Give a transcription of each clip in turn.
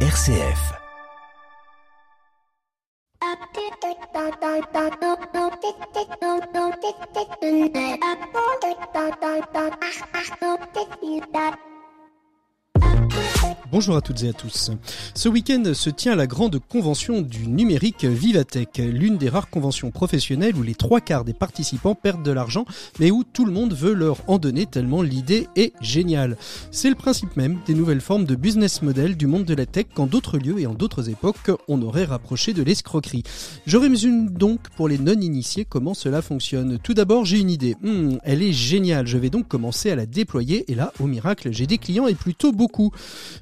RCF. Bonjour à toutes et à tous. Ce week-end se tient la grande convention du numérique Vivatech, l'une des rares conventions professionnelles où les trois quarts des participants perdent de l'argent, mais où tout le monde veut leur en donner tellement l'idée est géniale. C'est le principe même des nouvelles formes de business model du monde de la tech qu'en d'autres lieux et en d'autres époques on aurait rapproché de l'escroquerie. Je résume donc pour les non-initiés comment cela fonctionne? Tout d'abord j'ai une idée. Hmm, elle est géniale, je vais donc commencer à la déployer et là, au miracle, j'ai des clients et plutôt beaucoup.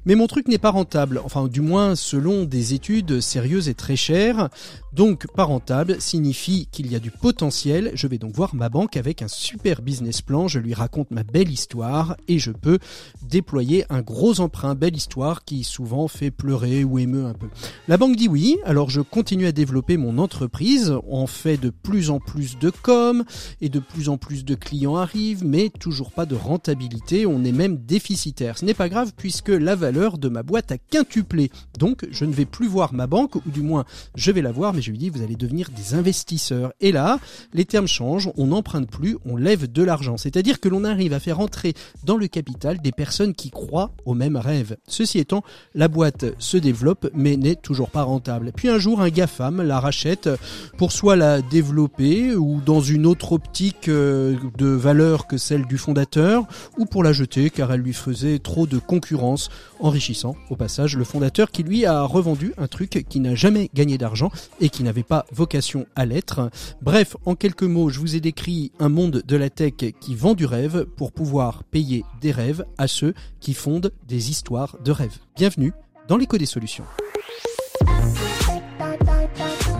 Mais mon truc n'est pas rentable, enfin du moins selon des études sérieuses et très chères. Donc pas rentable signifie qu'il y a du potentiel. Je vais donc voir ma banque avec un super business plan, je lui raconte ma belle histoire et je peux déployer un gros emprunt, belle histoire qui souvent fait pleurer ou émeut un peu. La banque dit oui, alors je continue à développer mon entreprise, on fait de plus en plus de com et de plus en plus de clients arrivent, mais toujours pas de rentabilité, on est même déficitaire. Ce n'est pas grave puisque la valeur de ma boîte a quintuplé. Donc je ne vais plus voir ma banque, ou du moins je vais la voir, je lui dis vous allez devenir des investisseurs. Et là, les termes changent, on n'emprunte plus, on lève de l'argent. C'est-à-dire que l'on arrive à faire entrer dans le capital des personnes qui croient au même rêve. Ceci étant, la boîte se développe mais n'est toujours pas rentable. Puis un jour, un GAFAM la rachète pour soit la développer ou dans une autre optique euh, de valeur que celle du fondateur ou pour la jeter car elle lui faisait trop de concurrence, enrichissant au passage le fondateur qui lui a revendu un truc qui n'a jamais gagné d'argent et qui n'avait pas vocation à l'être. Bref, en quelques mots, je vous ai décrit un monde de la tech qui vend du rêve pour pouvoir payer des rêves à ceux qui fondent des histoires de rêve. Bienvenue dans l'écho des solutions.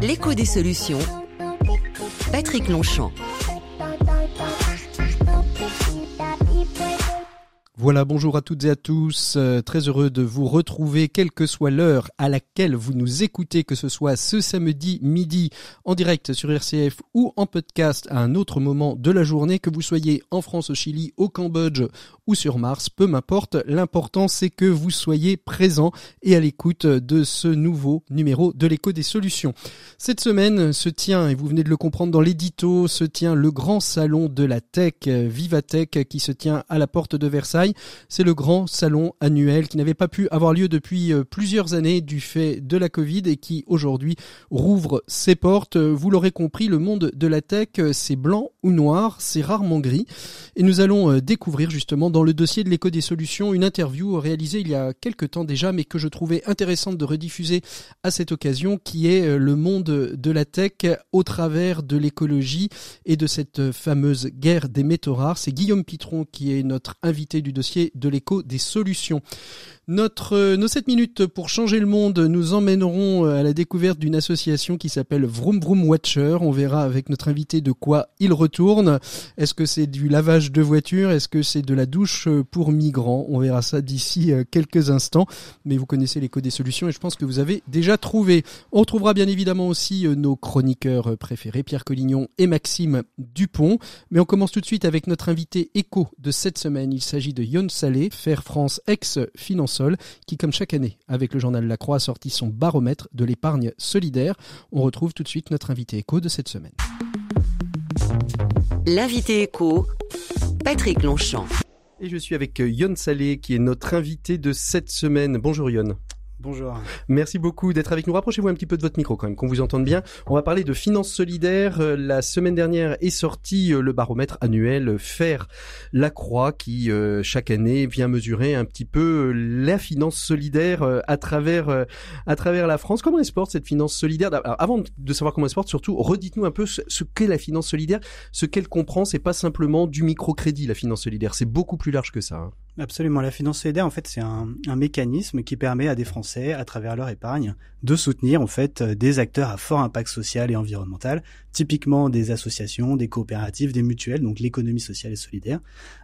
L'écho des solutions. Patrick Longchamp. Voilà, bonjour à toutes et à tous. Euh, très heureux de vous retrouver, quelle que soit l'heure à laquelle vous nous écoutez, que ce soit ce samedi midi en direct sur RCF ou en podcast à un autre moment de la journée, que vous soyez en France, au Chili, au Cambodge ou sur Mars, peu m'importe. L'important, c'est que vous soyez présents et à l'écoute de ce nouveau numéro de l'écho des solutions. Cette semaine se tient, et vous venez de le comprendre dans l'édito, se tient le grand salon de la tech, Vivatech, qui se tient à la porte de Versailles c'est le grand salon annuel qui n'avait pas pu avoir lieu depuis euh, plusieurs années du fait de la Covid et qui aujourd'hui rouvre ses portes. Vous l'aurez compris, le monde de la tech, euh, c'est blanc ou noir, c'est rarement gris. Et nous allons euh, découvrir justement dans le dossier de l'écho des solutions une interview réalisée il y a quelques temps déjà, mais que je trouvais intéressante de rediffuser à cette occasion, qui est le monde de la tech au travers de l'écologie et de cette fameuse guerre des métaux rares. C'est Guillaume Pitron qui est notre invité du dossier de l'écho des solutions. Notre, euh, nos 7 minutes pour changer le monde nous emmèneront euh, à la découverte d'une association qui s'appelle Vroom Vroom Watcher. On verra avec notre invité de quoi il retourne. Est-ce que c'est du lavage de voiture? Est-ce que c'est de la douche euh, pour migrants? On verra ça d'ici quelques instants. Mais vous connaissez l'écho des solutions et je pense que vous avez déjà trouvé. On retrouvera bien évidemment aussi nos chroniqueurs préférés, Pierre Collignon et Maxime Dupont. Mais on commence tout de suite avec notre invité écho de cette semaine. Il s'agit de Yon Salé, Faire France qui, comme chaque année, avec le journal La Croix, a sorti son baromètre de l'épargne solidaire. On retrouve tout de suite notre invité éco de cette semaine. L'invité éco, Patrick Longchamp. Et je suis avec Yon Salé, qui est notre invité de cette semaine. Bonjour Yon. Bonjour. Merci beaucoup d'être avec nous. Rapprochez-vous un petit peu de votre micro quand même, qu'on vous entende bien. On va parler de finances solidaires. Euh, la semaine dernière est sorti euh, le baromètre annuel Faire la Croix qui euh, chaque année vient mesurer un petit peu la finance solidaire à travers à travers la France. Comment elle se porte cette finance solidaire? Avant de savoir comment elle se porte, surtout redites-nous un peu ce, qu'est la finance solidaire, ce qu'elle comprend. C'est pas simplement du microcrédit la finance solidaire, c'est beaucoup plus large que ça. Absolument. La finance solidaire, en fait, c'est un, un, mécanisme qui permet à des Français, à travers leur épargne, de soutenir en fait des acteurs à fort impact social et environnemental, typiquement des associations, des coopératives, des mutuelles, donc l'économie sociale et solidaire.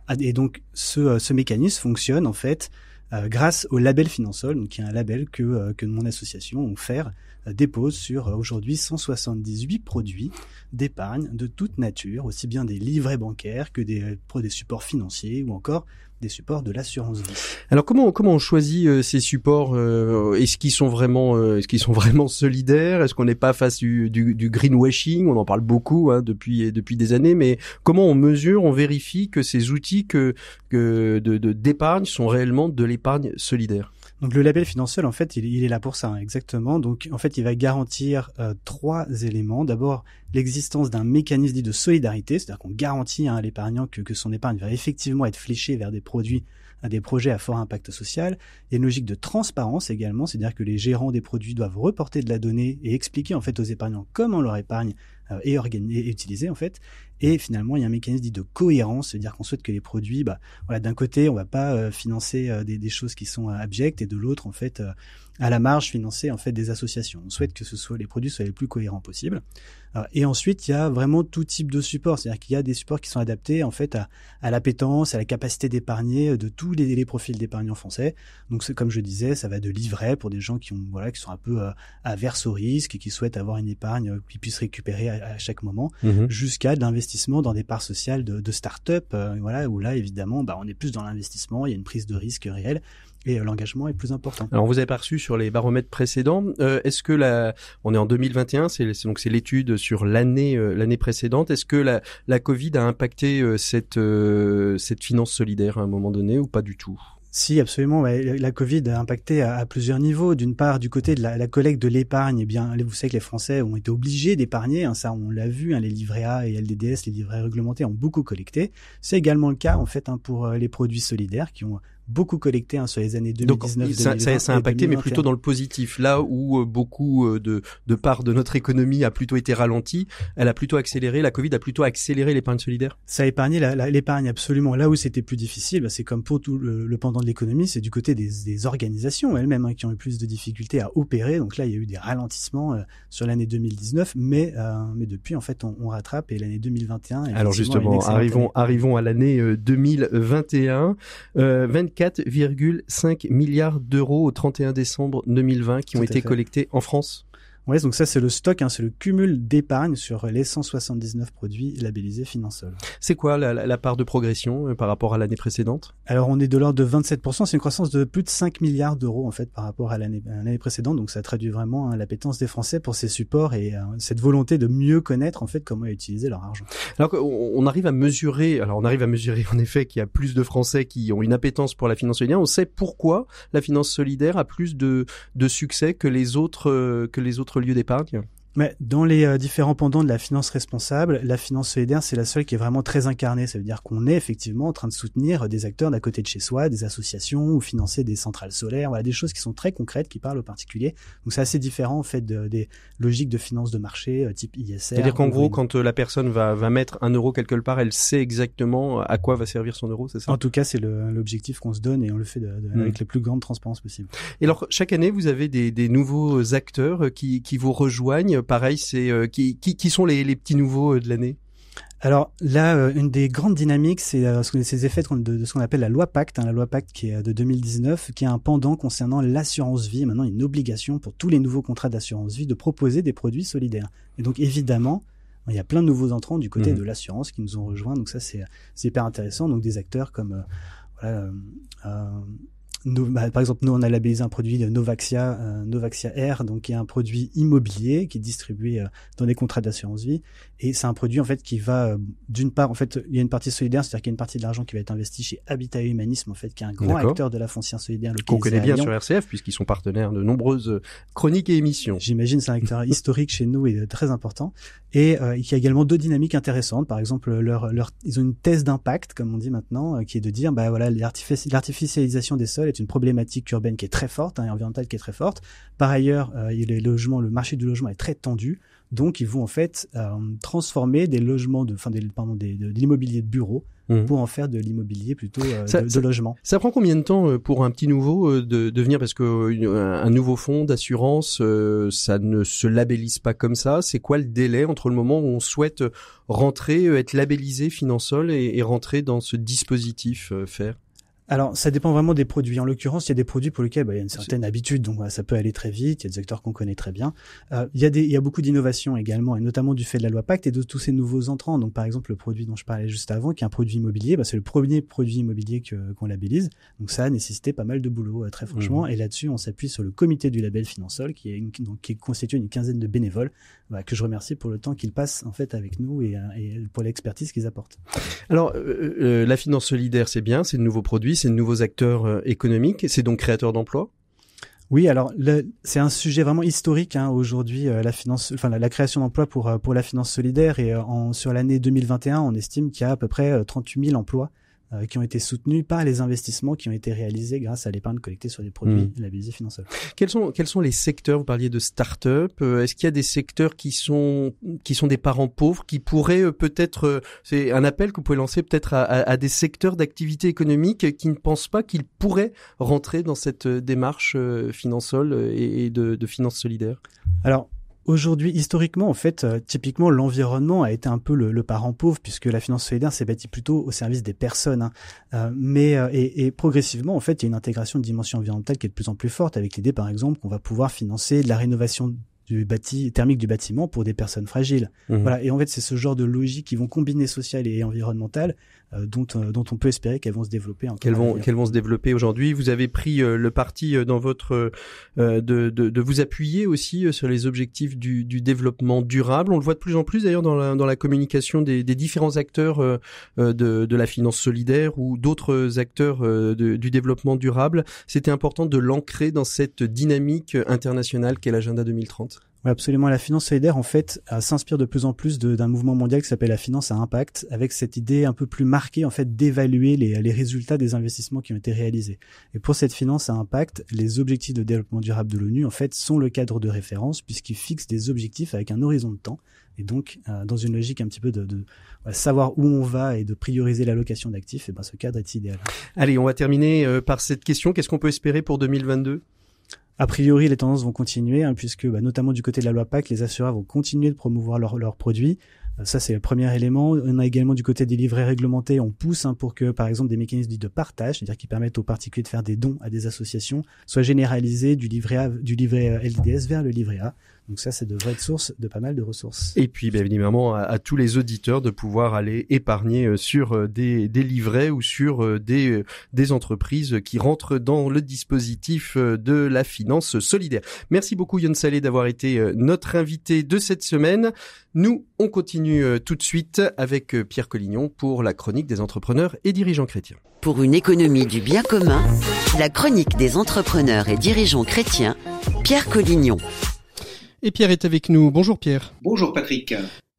Ah, et donc, ce, ce mécanisme fonctionne en fait euh, grâce au label Finansol, donc qui est un label que, euh, que mon association, ONFER, euh, dépose sur aujourd'hui 178 produits d'épargne de toute nature, aussi bien des livrets bancaires que des, des supports financiers ou encore des supports de l'assurance vie. Alors comment comment on choisit euh, ces supports euh, Est-ce qu'ils sont vraiment euh, est-ce qu'ils sont vraiment solidaires? Est-ce qu'on n'est pas face du, du, du, greenwashing? On en parle beaucoup hein, depuis depuis des années, mais comment on mesure, on vérifie que ces outils que, que de d'épargne sont réellement de l'épargne solidaire? Donc le label financier, en fait, il, est là pour ça, hein, exactement. Donc en fait, il va garantir euh, trois éléments. D'abord, l'existence d'un mécanisme dit de solidarité, c'est-à-dire qu'on garantit hein, à l'épargnant que, son épargne va effectivement être fléchée vers des produits à des projets à fort impact social. Il y a une logique de transparence également, c'est-à-dire que les gérants des produits doivent reporter de la donnée et expliquer en fait aux épargnants comment leur épargne euh, organisée, est utilisée en fait. Et finalement, il y a un mécanisme dit de cohérence, c'est-à-dire qu'on souhaite que les produits, bah, voilà, d'un côté, on va pas euh, financer euh, des, choses qui sont abjectes, et de l'autre, en fait, à la marge, financer en fait des associations. On souhaite que ce soit les produits soient les plus cohérents possibles. Et ensuite, il y a vraiment tout type de support, c'est-à-dire qu'il y a des supports qui sont adaptés en fait à, à l'appétence, à la capacité d'épargner de tous les, les profils d'épargnants français. Donc, comme je disais, ça va de livret pour des gens qui ont voilà qui sont un peu averses au risque et qui souhaitent avoir une épargne qu'ils puissent récupérer à, chaque moment, mmh jusqu'à de l'investissement dans des parts sociales de, de start-up, euh, voilà où là évidemment, bah, on est plus dans l'investissement, il y a une prise de risque réelle et euh, l'engagement est plus important. Alors vous avez pas reçu sur les baromètres précédents. Euh, est-ce que la, on est en 2021, c'est donc c'est l'étude sur l'année euh, l'année précédente. Est-ce que la, la Covid a impacté cette cette finance solidaire à un moment donné ou pas du tout? Si, absolument. La Covid a impacté à, plusieurs niveaux. D'une part, du côté de la, collecte de l'épargne, eh bien, vous savez que les Français ont été obligés d'épargner. Hein, ça, on l'a vu. Hein, les livrets A et LDDS, les livrets réglementés, ont beaucoup collecté. C'est également le cas en fait hein, pour les produits solidaires qui ont beaucoup collecté hein, sur les années 2019 Donc, ça, ça, ça, a impacté, mais plutôt dans le positif. Là où euh, beaucoup euh, de, de part de notre économie a plutôt été ralentie, elle a plutôt accéléré, la Covid a plutôt accéléré l'épargne solidaire Ça a épargné l'épargne absolument. Là où c'était plus difficile, bah, c'est comme pour tout le, pendant de l'économie, c'est du côté des, des organisations elles-mêmes hein, qui ont eu plus de difficultés à opérer. Donc là, il y a eu des ralentissements euh, sur l'année 2019, mais, mais depuis, en fait, on, on rattrape et l'année 2021... Alors justement, arrivons, arrivons à l'année 2021. Euh, 24 4,5 milliards d'euros au 31 décembre 2020 qui ont été collectés en France Ouais, donc ça c'est le stock, hein, c'est le cumul d'épargne sur les 179 produits labellisés Finansol. C'est quoi la, la, part de progression euh, par rapport à l'année précédente? Alors on est de l'ordre de 27%, c'est une croissance de plus de 5 milliards d'euros en fait par rapport à l'année précédente, donc ça traduit vraiment hein, l'appétence des Français pour ces supports et euh, cette volonté de mieux connaître en fait comment utiliser leur argent. Alors on arrive à mesurer, alors on arrive à mesurer en effet qu'il y a plus de Français qui ont une appétence pour la finance solidaire, on sait pourquoi la finance solidaire a plus de, de succès que les autres euh, que les autres lieu d'épargne mais dans les euh, différents pendants de la finance responsable, la finance solidaire, c'est la seule qui est vraiment très incarnée. Ça veut dire qu'on est effectivement en train de soutenir des acteurs d'à côté de chez soi, des associations ou financer des centrales solaires, voilà, des choses qui sont très concrètes, qui parlent aux particuliers. Donc c'est assez différent en fait des logiques de finance de marché euh, type ISR. C'est-à-dire qu'en gros, quand euh, la personne va, va mettre un euro quelque part, elle sait exactement à quoi va servir son euro, c'est ça? En tout cas, c'est l'objectif qu'on se donne et on le fait de, hmm. avec la plus grande transparence possible. Et alors, chaque année, vous avez des, des nouveaux acteurs qui, qui vous rejoignent pareil, c'est euh, qui, qui, qui, sont les, les petits nouveaux euh, de l'année? Alors là, euh, une des grandes dynamiques, c'est ces effets de, ce qu'on appelle la loi Pacte, hein, la loi Pacte qui est de 2019, qui a un pendant concernant l'assurance vie. Maintenant, une obligation pour tous les nouveaux contrats d'assurance vie de proposer des produits solidaires. Et donc évidemment, il y a plein de nouveaux entrants du côté mmh. de l'assurance qui nous ont rejoints. Donc ça, c'est hyper intéressant. Donc des acteurs comme voilà, euh, bah, par exemple, nous, on a labellisé un produit de Novaxia, euh, Novaxia Air, donc qui est un produit immobilier qui est distribué euh, dans des contrats d'assurance vie. Et c'est un produit en fait qui va, euh, d'une part, en fait, il y a une partie solidaire, c'est-à-dire qu'il y a une partie de l'argent qui va être investi chez Habitat et Humanisme, en fait, qui est un grand acteur de la foncière solidaire Qu'on connaît bien sur RCF, puisqu'ils sont partenaires de nombreuses chroniques et émissions. J'imagine c'est un acteur historique chez nous et très important. Et euh, il y a également deux dynamiques intéressantes. Par exemple, leur, leur, ils ont une thèse d'impact, comme on dit maintenant, qui est de dire, bah voilà, l'artificialisation des sols est une problématique urbaine qui est très forte, hein, environnementale qui est très forte. Par ailleurs, euh, les logements, le marché du logement est très tendu. Donc, ils vont en fait euh, transformer des logements, de, enfin, des, pardon, des, de, l'immobilier de bureau mmh. pour en faire de l'immobilier plutôt euh, de, de, logement. Ça prend combien de temps euh, pour un petit nouveau de, de venir? Parce que un nouveau fonds d'assurance, ça ne se labellise pas comme ça. C'est quoi le délai entre le moment où on souhaite rentrer, être labellisé Finansol et, et rentrer dans ce dispositif faire? Alors, ça dépend vraiment des produits. En l'occurrence, il y a des produits pour lesquels bah, il y a une certaine habitude, donc ça peut aller très vite. Il y a des acteurs qu'on connaît très bien. Euh, il, y a des, il y a beaucoup d'innovations également, et notamment du fait de la loi Pacte et de tous ces nouveaux entrants. Donc, par exemple, le produit dont je parlais juste avant, qui est un produit immobilier, bah, c'est le premier produit immobilier que, qu'on labellise. Donc, ça a nécessité pas mal de boulot, euh, très franchement. Mmh. Et là-dessus, on s'appuie sur le comité du label Finansol, qui est, une, donc, qui est constitué d'une quinzaine de bénévoles, bah, que je remercie pour le temps qu'ils passent en fait avec nous et, euh, et pour l'expertise qu'ils apportent. Alors, euh, la finance solidaire, c'est bien, c'est de nouveaux produits, c'est de nouveaux acteurs euh, économiques, c'est donc créateur d'emplois? Oui, alors c'est un sujet vraiment historique hein, aujourd'hui, euh, la création d'emplois pour pour la finance solidaire. Et sur l'année 2021, on estime qu'il y a à peu près 38 000 emplois euh, qui ont été soutenus par les investissements qui ont été réalisés grâce à l'épargne collectée sur des produits mmh. labellisés financiers. Quels sont quels sont les secteurs Vous parliez de start-up. Euh, est-ce qu'il y a des secteurs qui sont qui sont des parents pauvres qui pourraient euh, peut-être c'est un appel que vous pouvez lancer peut-être à, à, des secteurs d'activité économique qui ne pensent pas qu'ils pourraient rentrer dans cette démarche financière et de, de finance solidaire? Alors Aujourd'hui, historiquement, en fait, euh, typiquement, l'environnement a été un peu le, parent pauvre puisque la finance solidaire s'est bâtie plutôt au service des personnes. Hein. Euh, mais euh, et, et, progressivement, en fait, il y a une intégration de dimension environnementale qui est de plus en plus forte avec l'idée, par exemple, qu'on va pouvoir financer de la rénovation du bâti, thermique du bâtiment pour des personnes fragiles. Mmh. Voilà. Et en fait, c'est ce genre de logique qui vont combiner social et environnemental dont, euh, dont on peut espérer qu'elles vont se développer. Qu'elles vont, qu'elles vont se développer aujourd'hui. Vous avez pris euh, le parti dans votre de, de, de, vous appuyer aussi sur les objectifs du, du, développement durable. On le voit de plus en plus d'ailleurs dans la, dans la communication des, des différents acteurs de, de la finance solidaire ou d'autres acteurs de, du développement durable. C'était important de l'ancrer dans cette dynamique internationale qu'est l'agenda 2030. Oui, absolument. La finance solidaire, en fait, s'inspire de plus en plus d'un mouvement mondial qui s'appelle la finance à impact, avec cette idée un peu plus marquée, en fait, d'évaluer les, résultats des investissements qui ont été réalisés. Et pour cette finance à impact, les objectifs de développement durable de l'ONU, en fait, sont le cadre de référence puisqu'ils fixent des objectifs avec un horizon de temps. Et donc, euh, dans une logique un petit peu de, de savoir où on va et de prioriser l'allocation d'actifs, et ben ce cadre est idéal. Allez, on va terminer euh, par cette question. Qu'est-ce qu'on peut espérer pour 2022 a priori, les tendances vont continuer, hein, puisque bah, notamment du côté de la loi PAC, les assureurs vont continuer de promouvoir leurs produits. Euh, ça, c'est le premier élément. On a également du côté des livrets réglementés, on pousse hein, pour que, par exemple, des mécanismes dits de partage, c'est-à-dire qui permettent aux particuliers de faire des dons à des associations, soient généralisés du livret, a, du livret euh, LDS vers le livret A. Donc ça, c'est de vraies sources de pas mal de ressources. Et puis, bien évidemment, à, tous les auditeurs de pouvoir aller épargner euh, sur euh, des, des livrets ou sur euh, des, des entreprises qui rentrent dans le dispositif de la finance solidaire. Merci beaucoup, Yann Salé, d'avoir été notre invité de cette semaine. Nous, on continue tout de suite avec Pierre Collignon pour la chronique des entrepreneurs et dirigeants chrétiens. Pour une économie du bien commun, la chronique des entrepreneurs et dirigeants chrétiens, Pierre Collignon. Et Pierre est avec nous. Bonjour Pierre. Bonjour Patrick.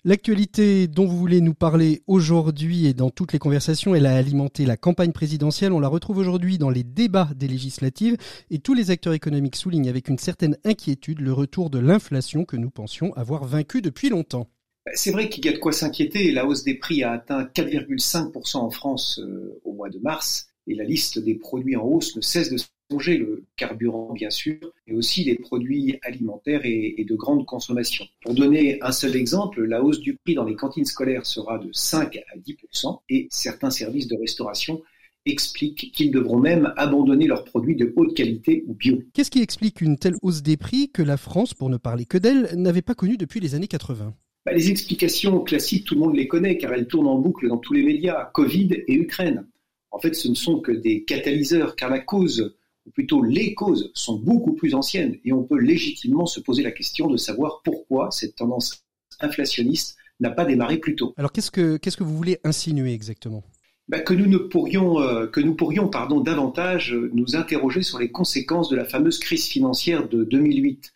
L'actualité dont vous voulez nous parler aujourd'hui et dans toutes les conversations, elle a alimenté la campagne présidentielle. On la retrouve aujourd'hui dans les débats des législatives et tous les acteurs économiques soulignent avec une certaine inquiétude le retour de l'inflation que nous pensions avoir vaincu depuis longtemps. C'est vrai qu'il y a de quoi s'inquiéter. La hausse des prix a atteint 4,5% en France euh, au mois de mars et la liste des produits en hausse ne cesse de le carburant bien sûr, et aussi les produits alimentaires et, de grande consommation. Pour donner un seul exemple, la hausse du prix dans les cantines scolaires sera de 5 à 10% et certains services de restauration expliquent qu'ils devront même abandonner leurs produits de haute qualité ou bio. Qu'est-ce qui explique une telle hausse des prix que la France, pour ne parler que d'elle, n'avait pas connue depuis les années 80 bah, Les explications classiques, tout le monde les connaît car elles tournent en boucle dans tous les médias, Covid et Ukraine. En fait, ce ne sont que des catalyseurs car la cause ou plutôt les causes, sont beaucoup plus anciennes et on peut légitimement se poser la question de savoir pourquoi cette tendance inflationniste n'a pas démarré plus tôt. Alors qu'est-ce que, qu'est-ce que vous voulez insinuer exactement? Bah, que nous ne pourrions, euh, que nous pourrions pardon, davantage nous interroger sur les conséquences de la fameuse crise financière de 2008.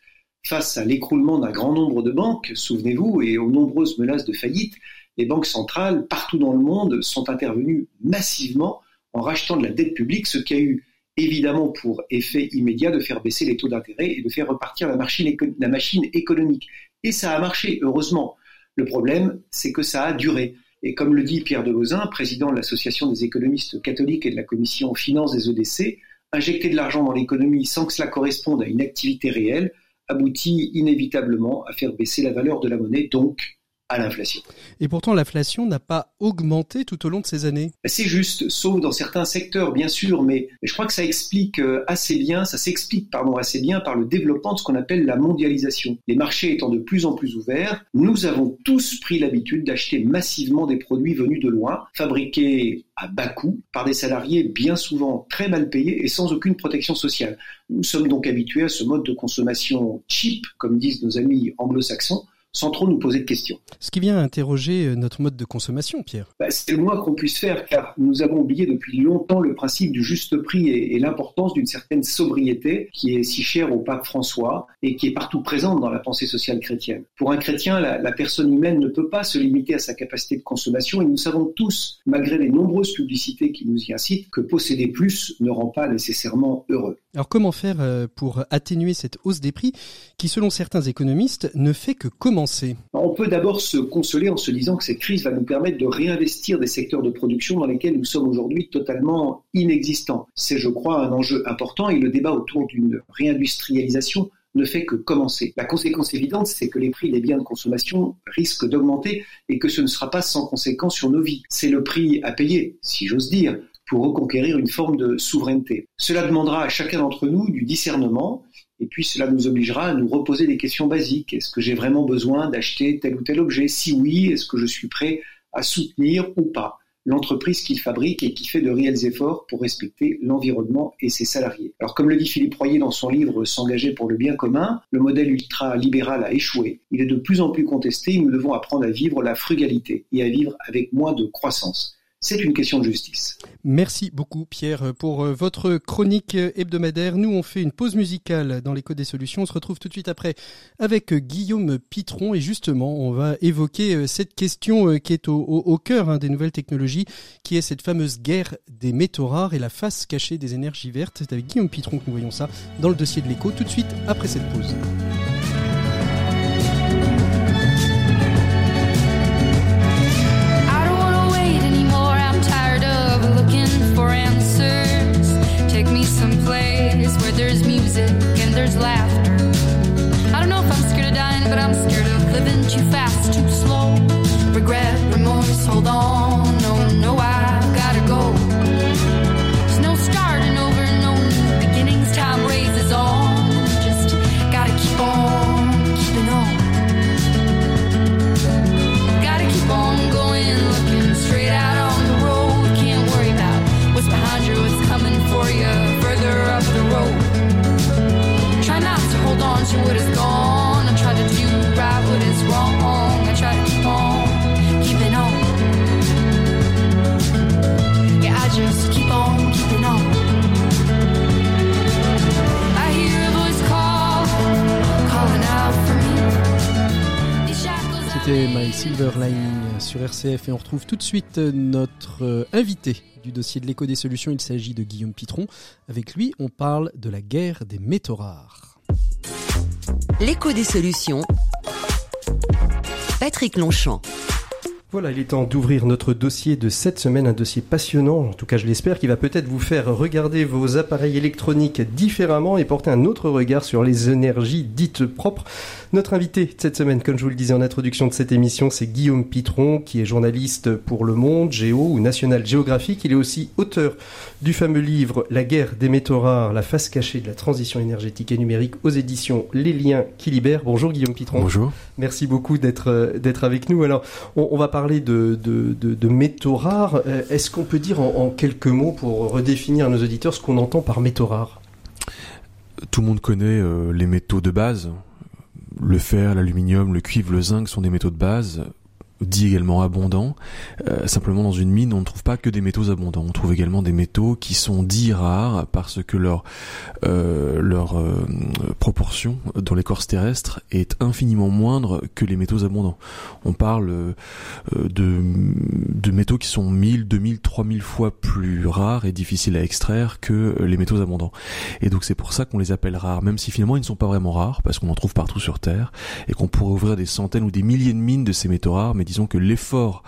Face à l'écroulement d'un grand nombre de banques, souvenez-vous, et aux nombreuses menaces de faillite, les banques centrales partout dans le monde sont intervenues massivement en rachetant de la dette publique, ce qui a eu évidemment pour effet immédiat de faire baisser les taux d'intérêt et de faire repartir la machine, économique. Et ça a marché, heureusement. Le problème, c'est que ça a duré. Et comme le dit Pierre Delozin, président de l'Association des économistes catholiques et de la Commission finance des EDC, injecter de l'argent dans l'économie sans que cela corresponde à une activité réelle aboutit inévitablement à faire baisser la valeur de la monnaie, donc à l'inflation. Et pourtant, l'inflation n'a pas augmenté tout au long de ces années. C'est juste, sauf dans certains secteurs, bien sûr, mais je crois que ça explique euh, assez bien, ça s'explique pardon assez bien par le développement de ce qu'on appelle la mondialisation. Les marchés étant de plus en plus ouverts, nous avons tous pris l'habitude d'acheter massivement des produits venus de loin, fabriqués à bas coût par des salariés bien souvent très mal payés et sans aucune protection sociale. Nous sommes donc habitués à ce mode de consommation cheap, comme disent nos amis anglo-saxons, sans trop nous poser de questions. Ce qui vient interroger euh, notre mode de consommation, Pierre. Bah, c'est le moins qu'on puisse faire, car nous avons oublié depuis longtemps le principe du juste prix et, l'importance d'une certaine sobriété qui est si chère au pape François et qui est partout présente dans la pensée sociale chrétienne. Pour un chrétien, la, la personne humaine ne peut pas se limiter à sa capacité de consommation et nous savons tous, malgré les nombreuses publicités qui nous y incitent, que posséder plus ne rend pas nécessairement heureux. Alors comment faire euh, pour atténuer cette hausse des prix qui, selon certains économistes, ne fait que commencer On peut d'abord se consoler en se disant que cette crise va nous permettre de réinvestir des secteurs de production dans lesquels nous sommes aujourd'hui totalement inexistants. C'est, je crois, un enjeu important et le débat autour d'une réindustrialisation ne fait que commencer. La conséquence évidente, c'est que les prix des biens de consommation risquent d'augmenter et que ce ne sera pas sans conséquence sur nos vies. C'est le prix à payer, si j'ose dire, pour reconquérir une forme de souveraineté. Cela demandera à chacun d'entre nous du discernement et puis cela nous obligera à nous reposer des questions basiques. Est-ce que j'ai vraiment besoin d'acheter tel ou tel objet? Si oui, est-ce que je suis prêt à soutenir ou pas l'entreprise qu'il fabrique et qui fait de réels efforts pour respecter l'environnement et ses salariés? Alors comme le dit Philippe Royer dans son livre S'engager pour le bien commun, le modèle ultra-libéral a échoué. Il est de plus en plus contesté et nous devons apprendre à vivre la frugalité et à vivre avec moins de croissance c'est une question de justice. Merci beaucoup Pierre pour euh, votre chronique hebdomadaire. Nous on fait une pause musicale dans l'écho des solutions. On se retrouve tout de suite après avec euh, Guillaume Pitron et justement on va évoquer euh, cette question qui est au, cœur hein, des nouvelles technologies, qui est cette fameuse guerre des métaux rares et la face cachée des énergies vertes. C'est avec Guillaume Pitron que nous voyons ça dans le dossier de l'écho tout de suite après cette pause. Just keep on keeping on. I hear a voice call, calling out for me. C'était My Silver Lining sur RCF et on retrouve tout de suite notre euh, invité du dossier de l'écho des solutions. Il s'agit de Guillaume Pitron. Avec lui, on parle de la guerre des métaux rares. L'écho des solutions. Patrick Longchamp. Voilà, il est temps d'ouvrir notre dossier de cette semaine, un dossier passionnant, en tout cas je l'espère, qui va peut-être vous faire regarder vos appareils électroniques différemment et porter un autre regard sur les énergies dites propres. Notre invité cette semaine, comme je vous le disais en introduction de cette émission, c'est Guillaume Pitron, qui est journaliste pour Le Monde, Géo ou National Geographic. Il est aussi auteur du fameux livre La guerre des métaux rares, la face cachée de la transition énergétique et numérique aux éditions Les Liens qui libèrent. Bonjour Guillaume Pitron. Bonjour. Merci beaucoup d'être euh, d'être avec nous. Alors, on, va parler de, de, métaux rares. Euh, est-ce qu'on peut dire en, quelques mots pour redéfinir à nos auditeurs ce qu'on entend par métaux rares Tout le monde connaît euh, les métaux de base le fer, l'aluminium, le cuivre, le zinc sont des métaux de base dit également abondant. Euh, simplement dans une mine, on ne trouve pas que des métaux abondants. On trouve également des métaux qui sont dits rares parce que leur euh, leur euh, proportion dans l'écorce terrestre est infiniment moindre que les métaux abondants. On parle euh, de de métaux qui sont 1000, 2000, 3000 fois plus rares et difficiles à extraire que les métaux abondants. Et donc c'est pour ça qu'on les appelle rares, même si finalement ils ne sont pas vraiment rares parce qu'on en trouve partout sur Terre et qu'on pourrait ouvrir des centaines ou des milliers de mines de ces métaux rares, mais disons que l'effort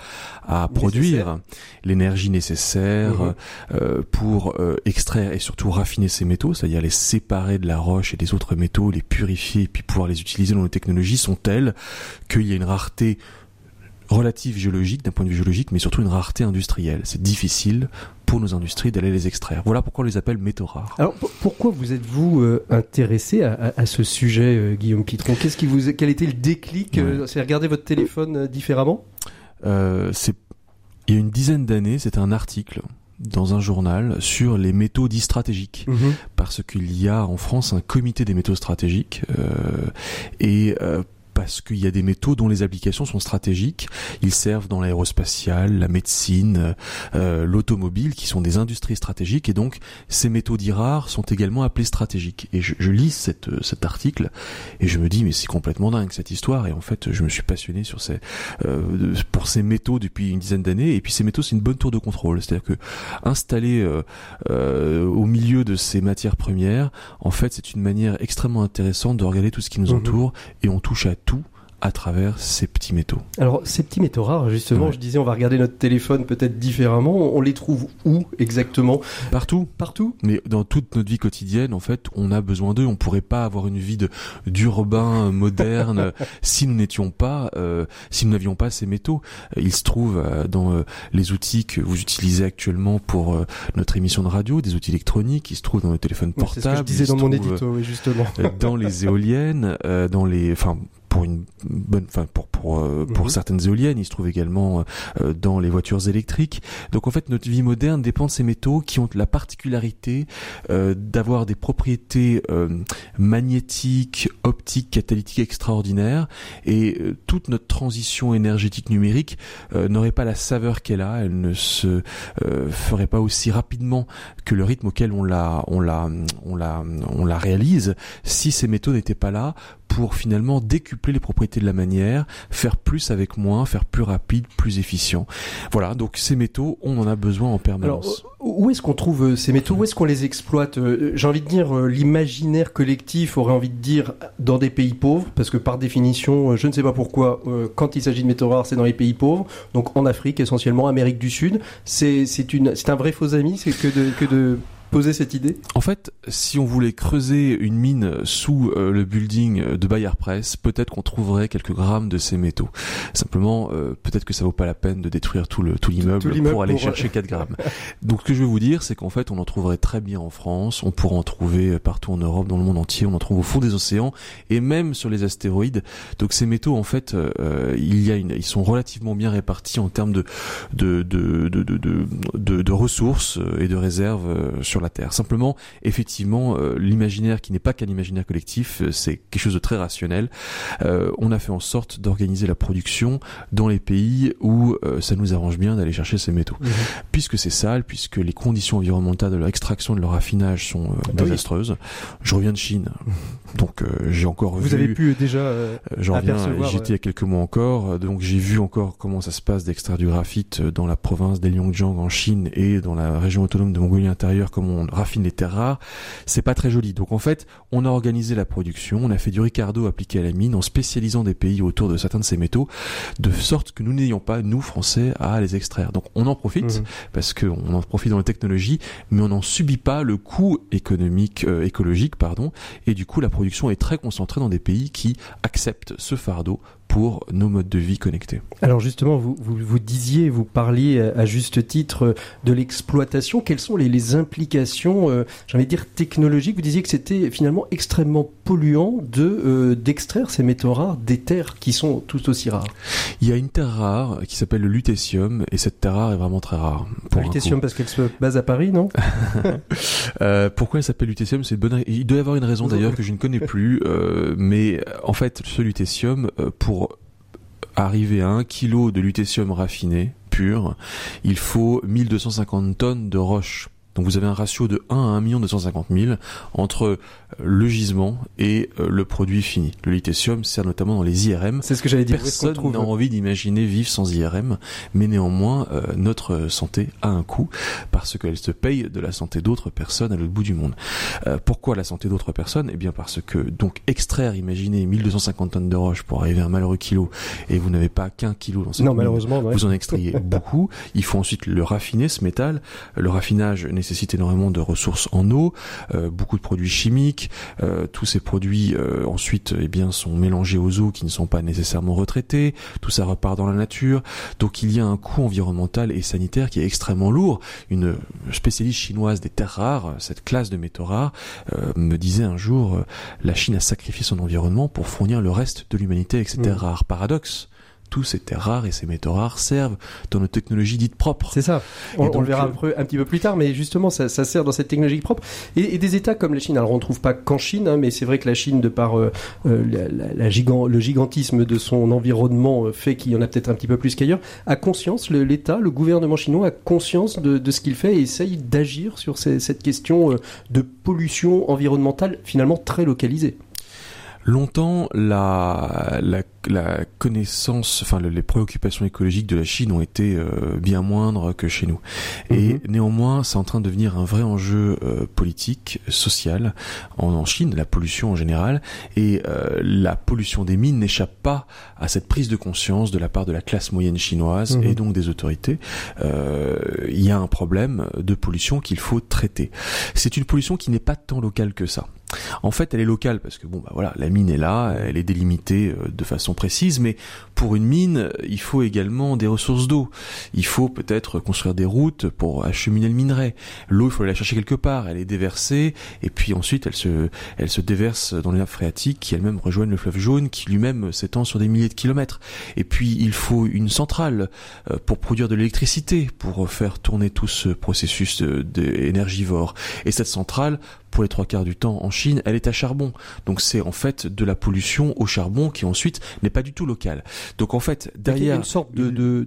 à produire l'énergie nécessaire mhm. euh, pour euh, extraire et surtout raffiner ces métaux, c'est-à-dire les séparer de la roche et des autres métaux, les purifier et puis pouvoir les utiliser dans nos technologies sont telles qu'il y a une rareté relative géologique, d'un point de vue géologique, mais surtout une rareté industrielle. C'est difficile pour nos industries d'aller les extraire. Voilà pourquoi on les appelle métaux rares. Alors pourquoi vous êtes-vous euh, intéressé à, à, ce sujet, euh, Guillaume Pitron? Qu'est-ce qui vous, quel était le déclic euh, C'est regarder votre téléphone différemment? C'est il y a une dizaine d'années, c'était un article dans un journal sur les métaux dits stratégiques mhm. parce qu'il y a en France un comité des métaux stratégiques et parce qu'il y a des métaux dont les applications sont stratégiques. Ils servent dans l'aérospatial, la médecine, euh, l'automobile, qui sont des industries stratégiques. Et donc, ces métaux dits rares sont également appelés stratégiques. Et je, je lis cette, cet article et je me dis, mais c'est complètement dingue cette histoire. Et en fait, je me suis passionné sur ces, euh, pour ces métaux depuis une dizaine d'années. Et puis, ces métaux, c'est une bonne tour de contrôle. C'est-à-dire que installés euh, euh, au milieu de ces matières premières, en fait, c'est une manière extrêmement intéressante de regarder tout ce qui nous mhm. entoure et on touche à tout à travers ces petits métaux. Alors ces petits métaux rares, justement, je disais, on va regarder notre téléphone peut-être différemment. On les trouve où exactement? Partout. Partout. Mais dans toute notre vie quotidienne, en fait, on a besoin d'eux. On pourrait pas avoir une vie d'urbain moderne si nous n'étions pas, euh, si nous n'avions pas ces métaux. Ils se trouvent euh, dans euh, les outils que vous utilisez actuellement pour euh, notre émission de radio, des outils électroniques. Ils se trouvent dans le téléphone portable. C'est ce que je disais dans mon édito, oui, justement. dans les éoliennes, dans les, enfin pour une bonne, enfin pour pour euh, pour mhm. certaines éoliennes, il se trouve également euh, dans les voitures électriques. Donc en fait, notre vie moderne dépend de ces métaux qui ont la particularité euh, d'avoir des propriétés magnétiques, optiques, catalytiques extraordinaires. Et toute notre transition énergétique numérique n'aurait pas la saveur qu'elle a. Elle ne se ferait pas aussi rapidement que le rythme auquel on la on la on la on la réalise si ces métaux n'étaient pas là pour finalement décupler les propriétés de la manière, faire plus avec moins, faire plus rapide, plus efficient. Voilà, donc ces métaux, on en a besoin en permanence. Alors, où est-ce qu'on trouve euh, ces métaux? Où est-ce qu'on les exploite? Euh, J'ai envie de dire, euh, l'imaginaire collectif aurait envie de dire dans des pays pauvres, parce que par définition, je ne sais pas pourquoi, quand il s'agit de métaux rares, c'est dans les pays pauvres, donc en Afrique essentiellement, Amérique du Sud. C'est un vrai faux ami, c'est que de, que de poser cette idée? En fait, si on voulait creuser une mine sous euh, le building de Bayer Press, peut-être qu'on trouverait quelques grammes de ces métaux. Simplement, euh, peut-être que ça vaut pas la peine de détruire tout le tout l'immeuble pour aller chercher 4 grammes. Donc, ce que je veux vous dire, c'est qu'en fait, on en trouverait très bien en France. On pourra en trouver partout en Europe, dans le monde entier. On en trouve au fond des océans et même sur les astéroïdes. Donc, ces métaux, en fait, euh, il y a une, ils sont relativement bien répartis en termes de de de de de, de, de ressources et de réserves sur la Terre. Simplement, effectivement, euh, l'imaginaire qui n'est pas qu'un imaginaire collectif, euh, c'est quelque chose de très rationnel. Euh, on a fait en sorte d'organiser la production dans les pays où ça nous arrange bien d'aller chercher ces métaux. Mhm. Puisque c'est sale, puisque les conditions environnementales de leur extraction, de leur raffinage sont désastreuses. Je reviens de Chine, donc j'ai encore Vous vu... avez pu déjà J'en reviens, j'étais il y a quelques mois encore, donc j'ai vu encore comment ça se passe d'extraire du graphite dans la province d'Heilongjiang en Chine et dans la région autonome de Mongolie intérieure, comme on raffine les terres rares, c'est pas très joli. Donc en fait, on a organisé la production, on a fait du Ricardo appliqué à la mine en spécialisant des pays autour de certains de ces métaux, de sorte que nous n'ayons pas, nous Français, à les extraire. Donc on en profite, mhm. parce qu'on en profite dans la technologie, mais on n'en subit pas le coût économique, euh, écologique, pardon, et du coup la production est très concentrée dans des pays qui acceptent ce fardeau pour nos modes de vie connectés. Alors justement, vous, vous, vous disiez, vous parliez à juste titre de l'exploitation. Quelles sont les, les implications, euh, j'ai envie de dire technologiques? Vous disiez que c'était finalement extrêmement polluant de euh, d'extraire ces métaux rares des terres qui sont tout aussi rares. Il y a une terre rare qui s'appelle le lutécium et cette terre rare est vraiment très rare. le lutécium parce qu'elle se base à Paris, non? Euh, Pourquoi elle s'appelle lutécium C'est bonne. Il doit y avoir une raison d'ailleurs que je ne connais plus, euh, mais en fait, ce lutécium euh, pour arriver à un kilo de lutécium raffiné pur, il faut 1250 tonnes de roche donc vous avez un ratio de 1 à 1 million 250 000 entre euh, le gisement et euh, le produit fini. Le lithium sert notamment dans les IRM. C'est ce que j'allais dire. Personne n'a envie d'imaginer vivre sans IRM, mais néanmoins euh, notre santé a un coût parce qu'elle se paye de la santé d'autres personnes à l'autre bout du monde. pourquoi la santé d'autres personnes? Eh bien parce que donc extraire, imaginez 1250 tonnes de roche pour arriver à un malheureux kilo et vous n'avez pas qu'un kilo dans cette Non, malheureusement, vous en extrayez beaucoup. Il faut ensuite le raffiner ce métal. Le raffinage nécessite nécessite énormément de ressources en eau, beaucoup de produits chimiques. tous ces produits ensuite, eh bien, sont mélangés aux eaux qui ne sont pas nécessairement retraités. Tout ça repart dans la nature. Donc il y a un coût environnemental et sanitaire qui est extrêmement lourd. Une spécialiste chinoise des terres rares, cette classe de métaux rares, me disait un jour, la Chine a sacrifié son environnement pour fournir le reste de l'humanité avec ces terres mm. rares. Paradoxe tous ces terres rares et ces métaux rares servent dans nos technologies dites propres. C'est ça. On, le verra euh, un, petit peu plus tard, mais justement, ça, sert dans cette technologie propre. Et, des États comme la Chine, alors on ne trouve pas qu'en Chine, hein, mais c'est vrai que la Chine, de par euh, euh, la, le gigantisme de son environnement, fait qu'il y en a peut-être un petit peu plus qu'ailleurs, a conscience, l'État, le, gouvernement chinois a conscience de, ce qu'il fait et essaye d'agir sur cette question de pollution environnementale finalement très localisée. Longtemps, la, la la connaissance, enfin les préoccupations écologiques de la Chine ont été euh, bien moindres que chez nous. Et mhm. néanmoins, c'est en train de devenir un vrai enjeu euh, politique, social en, Chine, la pollution en général. Et euh, la pollution des mines n'échappe pas à cette prise de conscience de la part de la classe moyenne chinoise mhm. et donc des autorités. Il y a un problème de pollution qu'il faut traiter. C'est une pollution qui n'est pas tant locale que ça. En fait, elle est locale parce que bon, bah voilà, la mine est là, elle est délimitée de façon précise, mais pour une mine, il faut également des ressources d'eau. Il faut peut-être construire des routes pour acheminer le minerai. L'eau, il faut la chercher quelque part. Elle est déversée et puis ensuite elle se, elle se déverse dans les nappes phréatiques qui elles-mêmes rejoignent le fleuve jaune qui lui-même s'étend sur des milliers de kilomètres. Et puis il faut une centrale euh, pour produire de l'électricité, pour faire tourner tout ce processus d'énergivore. Et cette centrale, pour les trois quarts du temps en Chine, elle est à charbon. Donc c'est en fait de la pollution au charbon qui ensuite n'est pas du tout locale. Donc en fait, derrière... Il y a une sorte de, de,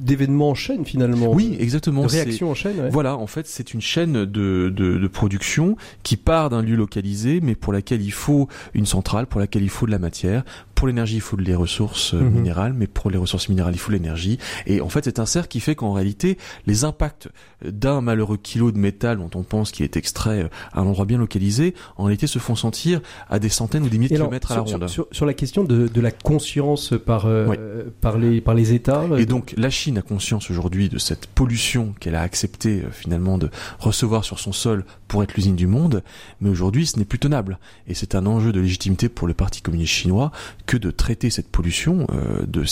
d'événement en chaîne finalement. Oui, exactement. De réaction en chaîne. Voilà, en fait, c'est une chaîne de, de, de production qui part d'un lieu localisé, mais pour laquelle il faut une centrale, pour laquelle il faut de la matière, pour l'énergie, il faut les ressources euh, mhm. minérales, mais pour les ressources minérales, il faut l'énergie. Et en fait, c'est un cercle qui fait qu'en réalité, les impacts d'un malheureux kilo de métal dont on pense qu'il est extrait euh, à un endroit bien localisé, en réalité se font sentir à des centaines ou des milliers de kilomètres à la ronde. Sur, sur, la question de, de, la conscience par, euh, par, les, par les États. Et donc, la Chine a conscience aujourd'hui de cette pollution qu'elle a accepté finalement de recevoir sur son sol pour être l'usine du monde, mais aujourd'hui, ce n'est plus tenable. Et c'est un enjeu de légitimité pour le Parti communiste chinois que de traiter cette pollution, euh, de,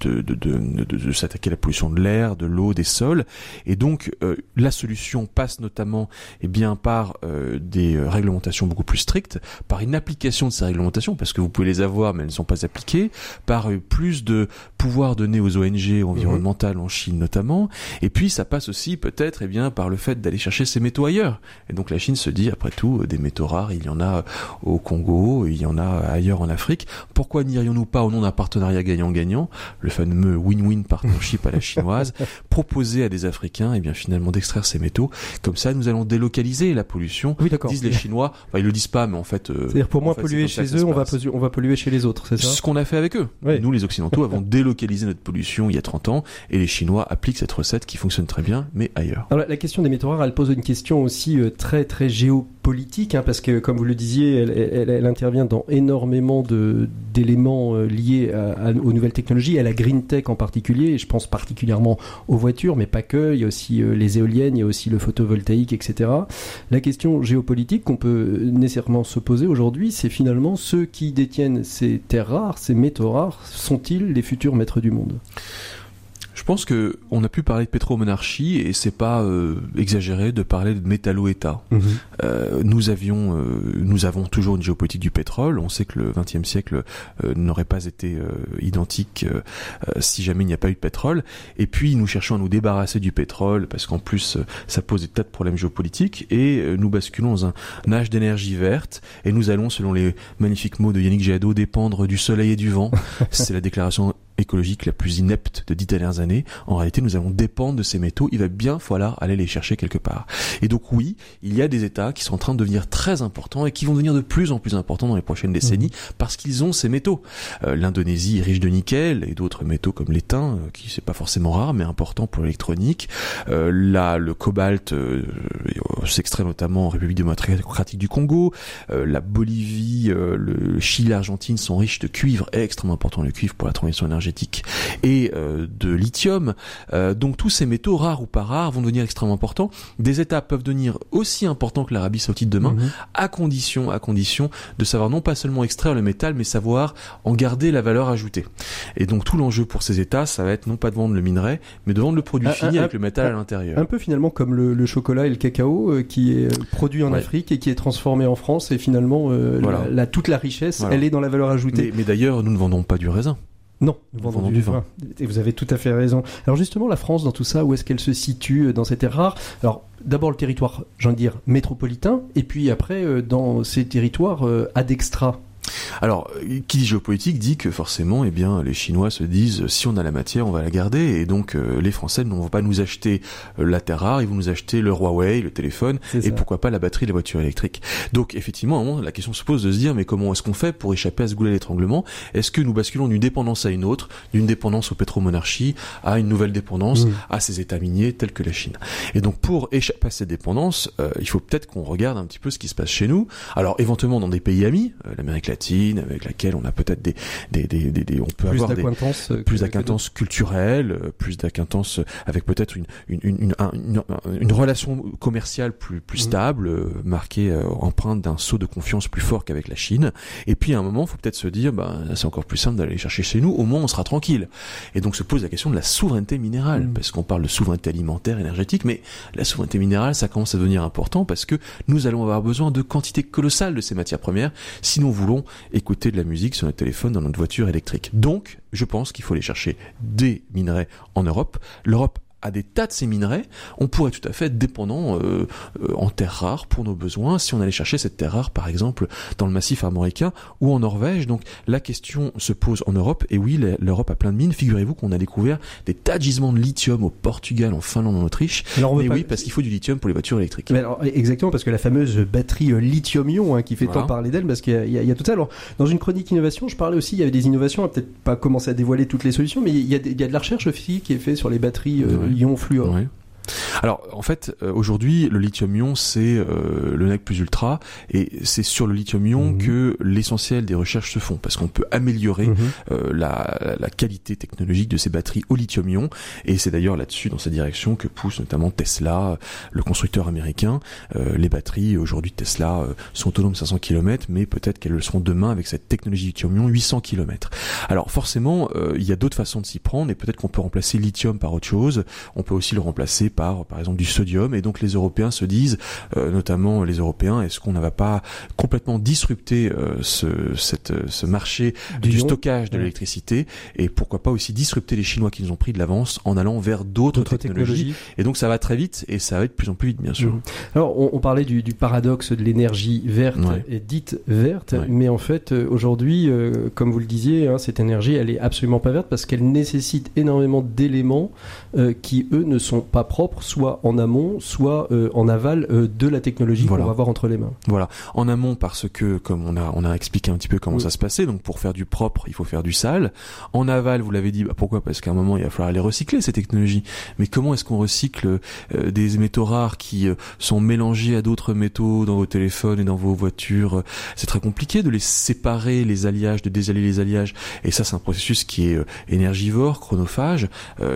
de, de, de, de s'attaquer à la pollution de l'air, de l'eau, des sols. Et donc euh, la solution passe notamment eh bien, par euh, des réglementations beaucoup plus strictes, par une application de ces réglementations, parce que vous pouvez les avoir mais elles ne sont pas appliquées, par plus de pouvoir donné aux ONG environnementales en Chine notamment. Et puis ça passe aussi peut-être eh bien, par le fait d'aller chercher ces métaux ailleurs. Et donc la Chine se dit, après tout, des métaux rares, il y en a au Congo, il y en a ailleurs en Afrique. Pourquoi n'irions-nous pas, au nom d'un partenariat gagnant-gagnant, le fameux win-win partnership à la chinoise, proposer à des Africains, et eh bien finalement d'extraire ces métaux Comme ça, nous allons délocaliser la pollution. Oui, d'accord. Disent les Chinois. Enfin, ils le disent pas, mais en fait. Euh, C'est-à-dire pour moins polluer chez eux, on va, on va polluer chez les autres, c'est ça Ce qu'on a fait avec eux. Nous, les Occidentaux, avons délocalisé notre pollution il y a 30 ans, et les Chinois appliquent cette recette qui fonctionne très bien, mais ailleurs. Alors, la question des métaux rares, elle pose une question aussi euh, très très géopolitique, hein, parce que comme vous le disiez, elle, intervient dans énormément d'éléments euh, liées aux nouvelles technologies, à la green tech en particulier. je pense particulièrement aux voitures, mais pas que. Il y a aussi euh, les éoliennes, il y a aussi le photovoltaïque, etc. La question géopolitique qu'on peut nécessairement se poser aujourd'hui, c'est finalement ceux qui détiennent ces terres rares, ces métaux rares, sont-ils les futurs maîtres du monde? Je pense que on a pu parler de pétromonarchie et c'est pas euh, exagéré de parler de métallo-État. Mhm. Euh, nous avions, euh, nous avons toujours une géopolitique du pétrole. On sait que le XXe siècle n'aurait pas été identique si jamais il n'y a pas eu de pétrole. Et puis nous cherchons à nous débarrasser du pétrole parce qu'en plus ça pose des tas de problèmes géopolitiques et nous basculons dans un, âge d'énergie verte et nous allons, selon les magnifiques mots de Yannick Jadot, dépendre du soleil et du vent. c'est la déclaration écologique la plus inepte de dix dernières années. En réalité, nous allons dépendre de ces métaux. Il va bien falloir aller les chercher quelque part. Et donc oui, il y a des États qui sont en train de devenir très importants et qui vont devenir de plus en plus importants dans les prochaines décennies mmh. parce qu'ils ont ces métaux. Euh, L'Indonésie est riche de nickel et d'autres métaux comme l'étain, euh, qui c'est pas forcément rare mais important pour l'électronique. Euh, là, le cobalt euh, s'extrait notamment en République démocratique du Congo. la Bolivie, le Chili, l'Argentine sont riches de cuivre, extrêmement important le cuivre pour la transition énergétique énergétique et de lithium. donc tous ces métaux rares ou pas rares vont devenir extrêmement importants. Des États peuvent devenir aussi importants que l'Arabie Saoudite demain, mhm. à condition, à condition de savoir non pas seulement extraire le métal, mais savoir en garder la valeur ajoutée. Et donc tout l'enjeu pour ces États, ça va être non pas de vendre le minerai, mais de vendre le produit fini avec le métal à l'intérieur. Un peu finalement comme le, chocolat et le cacao euh, qui est produit en Afrique et qui est transformé en France et finalement euh, la, toute la richesse, elle est dans la valeur ajoutée. Mais, d'ailleurs, nous ne vendons pas du raisin. Non, nous vendons, du, vin. Et vous avez tout à fait raison. Alors justement, la France, dans tout ça, où est-ce qu'elle se situe euh, dans ces terres rares Alors, d'abord le territoire, j'ai envie de dire, métropolitain, et puis après, dans ces territoires ad extra. Alors, qui dit géopolitique dit que forcément, eh bien, les Chinois se disent si on a la matière, on va la garder, et donc euh, les Français ne vont pas nous acheter euh, la terre rare, ils vont nous acheter le Huawei, le téléphone, et pourquoi pas la batterie des voitures électriques. Donc, effectivement, à un moment, la question se pose de se dire mais comment est-ce qu'on fait pour échapper à ce goulet d'étranglement? Est-ce que nous basculons d'une dépendance à une autre, d'une dépendance aux pétromonarchies à une nouvelle dépendance mmh. à ces États miniers tels que la Chine? Et donc, pour échapper à cette dépendance, euh, il faut peut-être qu'on regarde un petit peu ce qui se passe chez nous. Alors, éventuellement dans des pays amis, l'Amérique latine avec laquelle on a peut-être des, des, des, des, on peut plus avoir des, euh, plus d'acquaintance culturelle, euh, plus d'acquaintance avec peut-être une une, une, une, une, relation commerciale plus plus mhm. stable, euh, marquée empreinte d'un saut de confiance plus fort qu'avec la Chine. Et puis à un moment, faut peut-être se dire, ben c'est encore plus simple d'aller chercher chez nous. Au moins, on sera tranquille. Et donc se pose la question de la souveraineté minérale, mhm. parce qu'on parle de souveraineté alimentaire, énergétique, mais la souveraineté minérale, ça commence à devenir important parce que nous allons avoir besoin de quantités colossales de ces matières premières si nous voulons écouter de la musique sur notre téléphone dans notre voiture électrique. Donc, je pense qu'il faut aller chercher des minerais en Europe. L'Europe à des tas de ces minerais, on pourrait tout à fait être dépendant euh, euh, en terres rares pour nos besoins si on allait chercher cette terre rare par exemple dans le massif armoricain ou en Norvège. Donc la question se pose en Europe et oui l'Europe a plein de mines. Figurez-vous qu'on a découvert des tas de gisements de lithium au Portugal, en Finlande, en Autriche. Alors mais oui parce qu'il faut du lithium pour les voitures électriques. Mais alors, exactement parce que la fameuse batterie euh, lithium-ion hein, qui fait tant parler d'elle parce qu'il y, a tout ça. Alors dans une chronique innovation, je parlais aussi il y avait des innovations, on peut-être pas commencer à dévoiler toutes les solutions, mais il y a, de la recherche aussi qui est faite sur les batteries ion fluor. Alors en fait euh, aujourd'hui le lithium-ion c'est euh, le NEC plus ultra et c'est sur le lithium-ion mhm. que l'essentiel des recherches se font parce qu'on peut améliorer mhm. euh, la, la, qualité technologique de ces batteries au lithium-ion et c'est d'ailleurs là-dessus dans cette direction que pousse notamment Tesla, le constructeur américain. les batteries aujourd'hui Tesla sont autonomes 500 km mais peut-être qu'elles le seront demain avec cette technologie lithium-ion 800 km. Alors forcément il y a d'autres façons de s'y prendre et peut-être qu'on peut remplacer lithium par autre chose. On peut aussi le remplacer par par exemple du sodium et donc les Européens se disent euh, notamment les Européens est-ce qu'on ne va pas complètement disrupter euh, ce cette, ce marché du, stockage de l'électricité et pourquoi pas aussi disrupter les Chinois qui nous ont pris de l'avance en allant vers d'autres technologies. et donc ça va très vite et ça va être de plus en plus vite bien sûr. Mmh. Alors on, parlait du, du, paradoxe de l'énergie verte et dite verte mais en fait euh, aujourd'hui comme vous le disiez hein, cette énergie elle est absolument pas verte parce qu'elle nécessite énormément d'éléments qui eux ne sont pas propres soit en amont, soit euh, en aval euh, de la technologie qu'on va avoir entre les mains. Voilà, en amont parce que comme on a on a expliqué un petit peu comment ça se passait, donc pour faire du propre, il faut faire du sale. En aval, vous l'avez dit, bah, pourquoi? Parce qu'à un moment, il va falloir les recycler ces technologies. Mais comment est-ce qu'on recycle euh, des métaux rares qui sont mélangés à d'autres métaux dans vos téléphones et dans vos voitures? C'est très compliqué de les séparer, les alliages, de désallier les alliages. Et ça, c'est un processus qui est énergivore, chronophage,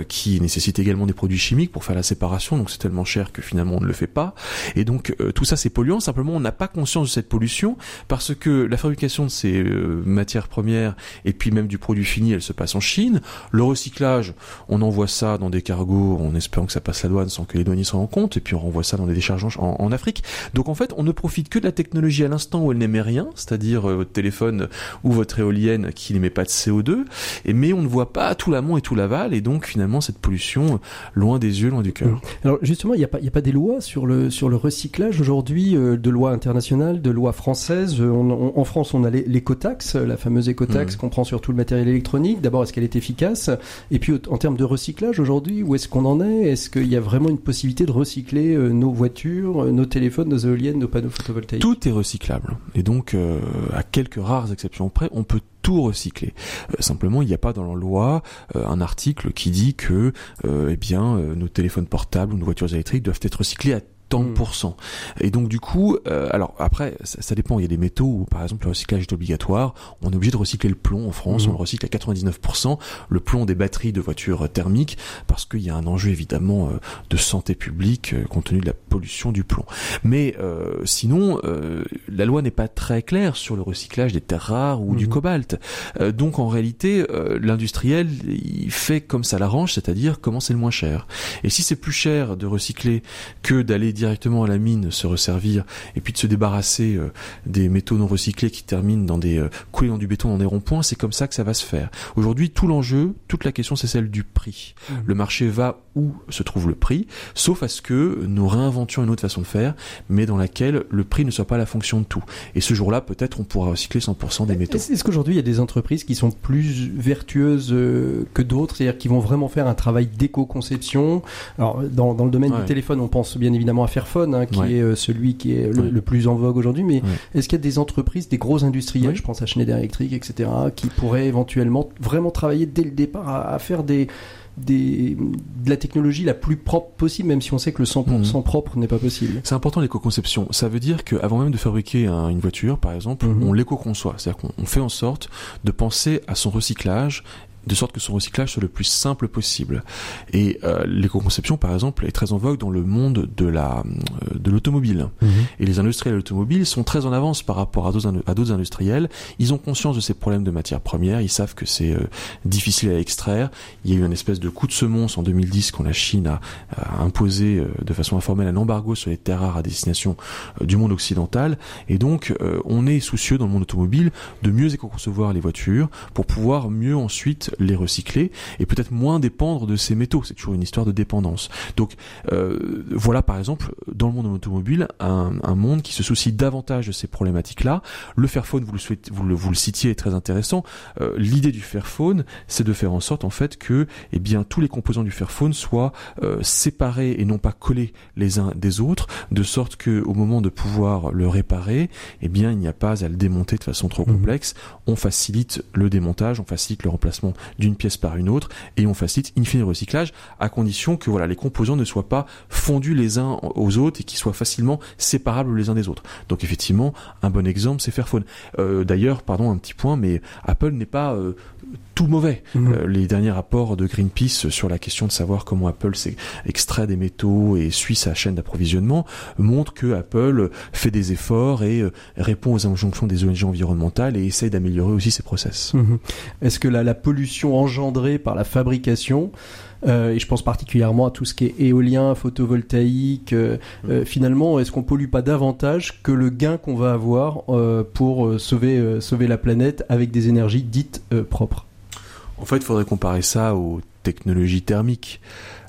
qui nécessite également des produits chimiques pour faire la séparation donc c'est tellement cher que finalement on ne le fait pas. Et donc euh, tout ça c'est polluant, simplement on n'a pas conscience de cette pollution parce que la fabrication de ces euh, matières premières et puis même du produit fini, elle se passe en Chine. Le recyclage, on envoie ça dans des cargos en espérant que ça passe la douane sans que les douaniers s'en rendent compte, et puis on renvoie ça dans des décharges en, en, Afrique. Donc en fait, on ne profite que de la technologie à l'instant où elle n'émet rien, c'est-à-dire euh, votre téléphone ou votre éolienne qui n'émet pas de CO2, et, mais on ne voit pas tout l'amont et tout l'aval, et donc finalement cette pollution loin des yeux, loin du cœur. Alors justement, il n'y a, pas, a pas des lois sur le, sur le recyclage aujourd'hui, euh, de lois internationales, de lois françaises? Euh, en France, on a l'écotaxe, la fameuse écotaxe mmh. qu'on prend sur tout le matériel électronique. D'abord, est-ce qu'elle est efficace? Et puis, en termes de recyclage aujourd'hui, où est-ce qu'on en est? Est-ce qu'il y a vraiment une possibilité de recycler euh, nos voitures, nos téléphones, nos éoliennes, nos panneaux photovoltaïques? Tout est recyclable. Et donc, à quelques rares exceptions près, on peut tout recycler. simplement, il n'y a pas dans la loi un article qui dit que, eh bien, nos téléphones portables ou nos voitures électriques doivent être recyclées à tant de pourcents. Et donc du coup, euh, alors après, ça, dépend. Il y a des métaux où, par exemple, le recyclage est obligatoire. On est obligé de recycler le plomb en France. Hmm. On le recycle à 99%. Le plomb des batteries de voitures thermiques, parce qu'il y a un enjeu évidemment euh, de santé publique euh, compte tenu de la pollution du plomb. Mais sinon, la loi n'est pas très claire sur le recyclage des terres rares ou du hmm. cobalt. donc en réalité, l'industriel il fait comme ça l'arrange, c'est-à-dire comment c'est le moins cher. Et si c'est plus cher de recycler que d'aller directement à la mine se resservir et puis de se débarrasser euh, des métaux non recyclés qui terminent dans des euh, coulés dans du béton dans des ronds-points, c'est comme ça que ça va se faire. Aujourd'hui, tout l'enjeu, toute la question, c'est celle du prix. Mmh. Le marché va où se trouve le prix, sauf à ce que nous réinventions une autre façon de faire, mais dans laquelle le prix ne soit pas la fonction de tout. Et ce jour-là, peut-être, on pourra recycler 100% des métaux. Est-ce qu'aujourd'hui, il y a des entreprises qui sont plus vertueuses euh, que d'autres, c'est-à-dire qui vont vraiment faire un travail d'éco-conception? Alors, dans, dans, le domaine du téléphone, on pense bien évidemment à Fairphone, hein, qui est euh, celui qui est le, plus en vogue aujourd'hui, mais est-ce qu'il y a des entreprises, des gros industriels, je pense à Schneider Electric, etc., qui pourraient éventuellement vraiment travailler dès le départ à faire des des, de la technologie la plus propre possible, même si on sait que le 100% mhm. propre n'est pas possible? C'est important l'éco-conception. Ça veut dire qu'avant même de fabriquer une voiture, par exemple, mhm. on l'éco-conçoit. C'est-à-dire qu'on fait en sorte de penser à son recyclage de sorte que son recyclage soit le plus simple possible. Et euh, l'éco-conception, par exemple, est très en vogue dans le monde de la euh, de l'automobile. Mhm. Et les industriels de l'automobile sont très en avance par rapport à d'autres industriels. Ils ont conscience de ces problèmes de matières premières. Ils savent que c'est euh, difficile à extraire. Il y a eu une espèce de coup de semonce en 2010 quand la Chine a, imposé de façon informelle un embargo sur les terres rares à destination du monde occidental. Et donc, on est soucieux dans le monde automobile de mieux éco-concevoir les voitures pour pouvoir mieux ensuite les recycler et peut-être moins dépendre de ces métaux. C'est toujours une histoire de dépendance. Donc euh, voilà par exemple dans le monde automobile un, un, monde qui se soucie davantage de ces problématiques-là. Le Fairphone, vous le, souhaitez, vous le, vous le citiez, est très intéressant. Euh, L'idée du Fairphone, c'est de faire en sorte en fait que eh bien tous les composants du Fairphone soient euh, séparés et non pas collés les uns des autres, de sorte que au moment de pouvoir le réparer, eh bien il n'y a pas à le démonter de façon trop mmh. complexe. On facilite le démontage, on facilite le remplacement d'une pièce par une autre et on facilite in le recyclage à condition que voilà les composants ne soient pas fondus les uns aux autres et qu'ils soient facilement séparables les uns des autres. Donc effectivement, un bon exemple c'est Fairphone. Euh, D'ailleurs, pardon un petit point, mais Apple n'est pas euh, tout mauvais. Mhm. Euh, les derniers rapports de Greenpeace sur la question de savoir comment Apple extrait des métaux et suit sa chaîne d'approvisionnement montrent que Apple fait des efforts et euh, répond aux injonctions des ONG environnementales et essaye d'améliorer aussi ses process. Mhm. Est-ce que la, la, pollution engendrée par la fabrication euh, et je pense particulièrement à tout ce qui est éolien, photovoltaïque. Mhm. finalement, est-ce qu'on pollue pas davantage que le gain qu'on va avoir pour sauver sauver la planète avec des énergies dites propres? En fait, il faudrait comparer ça aux technologies thermiques.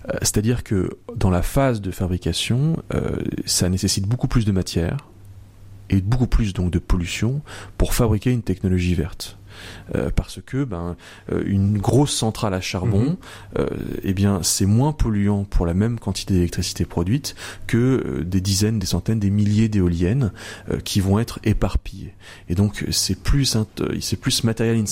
Euh, c'est-à-dire que dans la phase de fabrication, euh, ça nécessite beaucoup plus de matière et beaucoup plus donc de pollution pour fabriquer une technologie verte. Euh, parce que ben euh, une grosse centrale à charbon, euh, eh bien c'est moins polluant pour la même quantité d'électricité produite que des dizaines, des centaines, des milliers d'éoliennes qui vont être éparpillées. Et donc c'est plus c'est plus matériel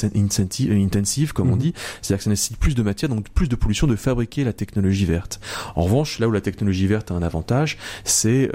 intensive comme on mhm. dit, c'est-à-dire que ça nécessite plus de matière, donc plus de pollution de fabriquer la technologie verte. En revanche, là où la technologie verte a un avantage, c'est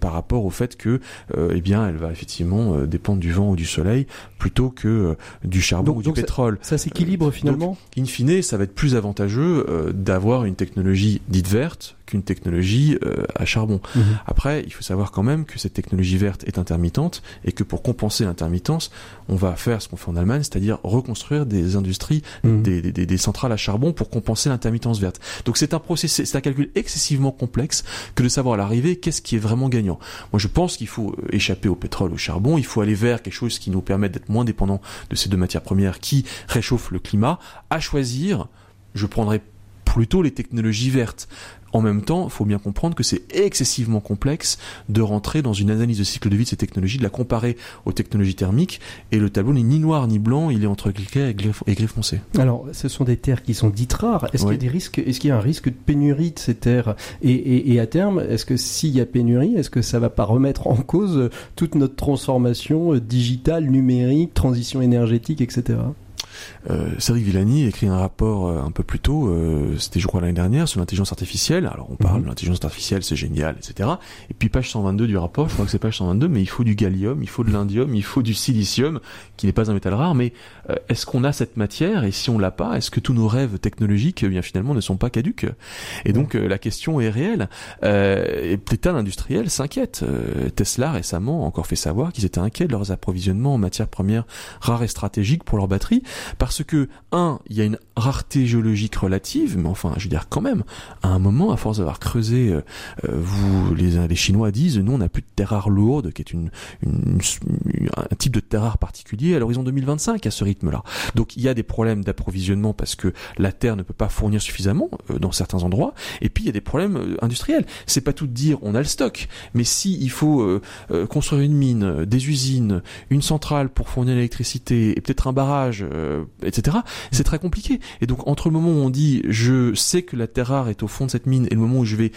par rapport au fait que eh bien elle va effectivement dépendre du vent ou du soleil plutôt que du charbon ou du pétrole. Ça, s'équilibre finalement. in fine, ça va être plus avantageux euh, d'avoir une technologie dite verte qu'une technologie euh, à charbon. Mhm. Après, il faut savoir quand même que cette technologie verte est intermittente et que pour compenser l'intermittence, on va faire ce qu'on fait en Allemagne, c'est-à-dire reconstruire des industries, mhm. des, des, des, centrales à charbon pour compenser l'intermittence verte. Donc c'est un processus, c'est un calcul excessivement complexe que de savoir à l'arrivée qu'est-ce qui est vraiment gagnant. Moi, je pense qu'il faut échapper au pétrole, au charbon, il faut aller vers quelque chose qui nous permette d'être moins dépendant de ces deux matières premières qui réchauffent le climat. À choisir, je prendrais plutôt les technologies vertes. En même temps, il faut bien comprendre que c'est excessivement complexe de rentrer dans une analyse de cycle de vie de ces technologies, de la comparer aux technologies thermiques, et le tableau n'est ni noir ni blanc, il est entre cliquet et gris foncé. Alors, ce sont des terres qui sont dites rares. Est-ce qu'il y a des risques Est-ce qu'il y a un risque de pénurie de ces terres? Et, et, à terme, est-ce que s'il y a pénurie, est-ce que ça va pas remettre en cause toute notre transformation euh, digitale, numérique, transition énergétique, etc. euh, Cédric Villani a écrit un rapport euh, un peu plus tôt, euh, c'était je crois l'année dernière, sur l'intelligence artificielle. Alors on parle Mhm. de l'intelligence artificielle, c'est génial, etc. Et puis page 122 du rapport, je crois que c'est page 122, mais il faut du gallium, il faut de l'indium, il faut du silicium, qui n'est pas un métal rare. Mais euh, est-ce qu'on a cette matière? Et si on l'a pas, est-ce que tous nos rêves technologiques, eh bien finalement, ne sont pas caduques? Et donc euh, la question est réelle. Euh, et l'État industriel s'inquiète. Euh, Tesla récemment a encore fait savoir qu'ils étaient inquiets de leurs approvisionnements en matières premières rares et stratégiques pour leurs batteries, parce que un, il y a une rareté géologique relative, mais enfin, je veux dire quand même, à un moment, à force d'avoir creusé, euh, euh, vous, les, les Chinois disent, nous, on n'a plus de terre rare lourde, qui est une, une- une- un type de terre rare particulier à l'horizon 2025 à ce rythme-là. Donc il y a des problèmes d'approvisionnement parce que la terre ne peut pas fournir suffisamment euh, dans certains endroits, et puis il y a des problèmes euh, industriels. C'est pas tout de dire on a le stock, mais si il faut euh, construire une mine, des usines, une centrale pour fournir l'électricité et peut-être un barrage, euh, etc. C'est très compliqué. Et donc entre le moment où on dit je sais que la terre rare est au fond de cette mine et le moment où je vais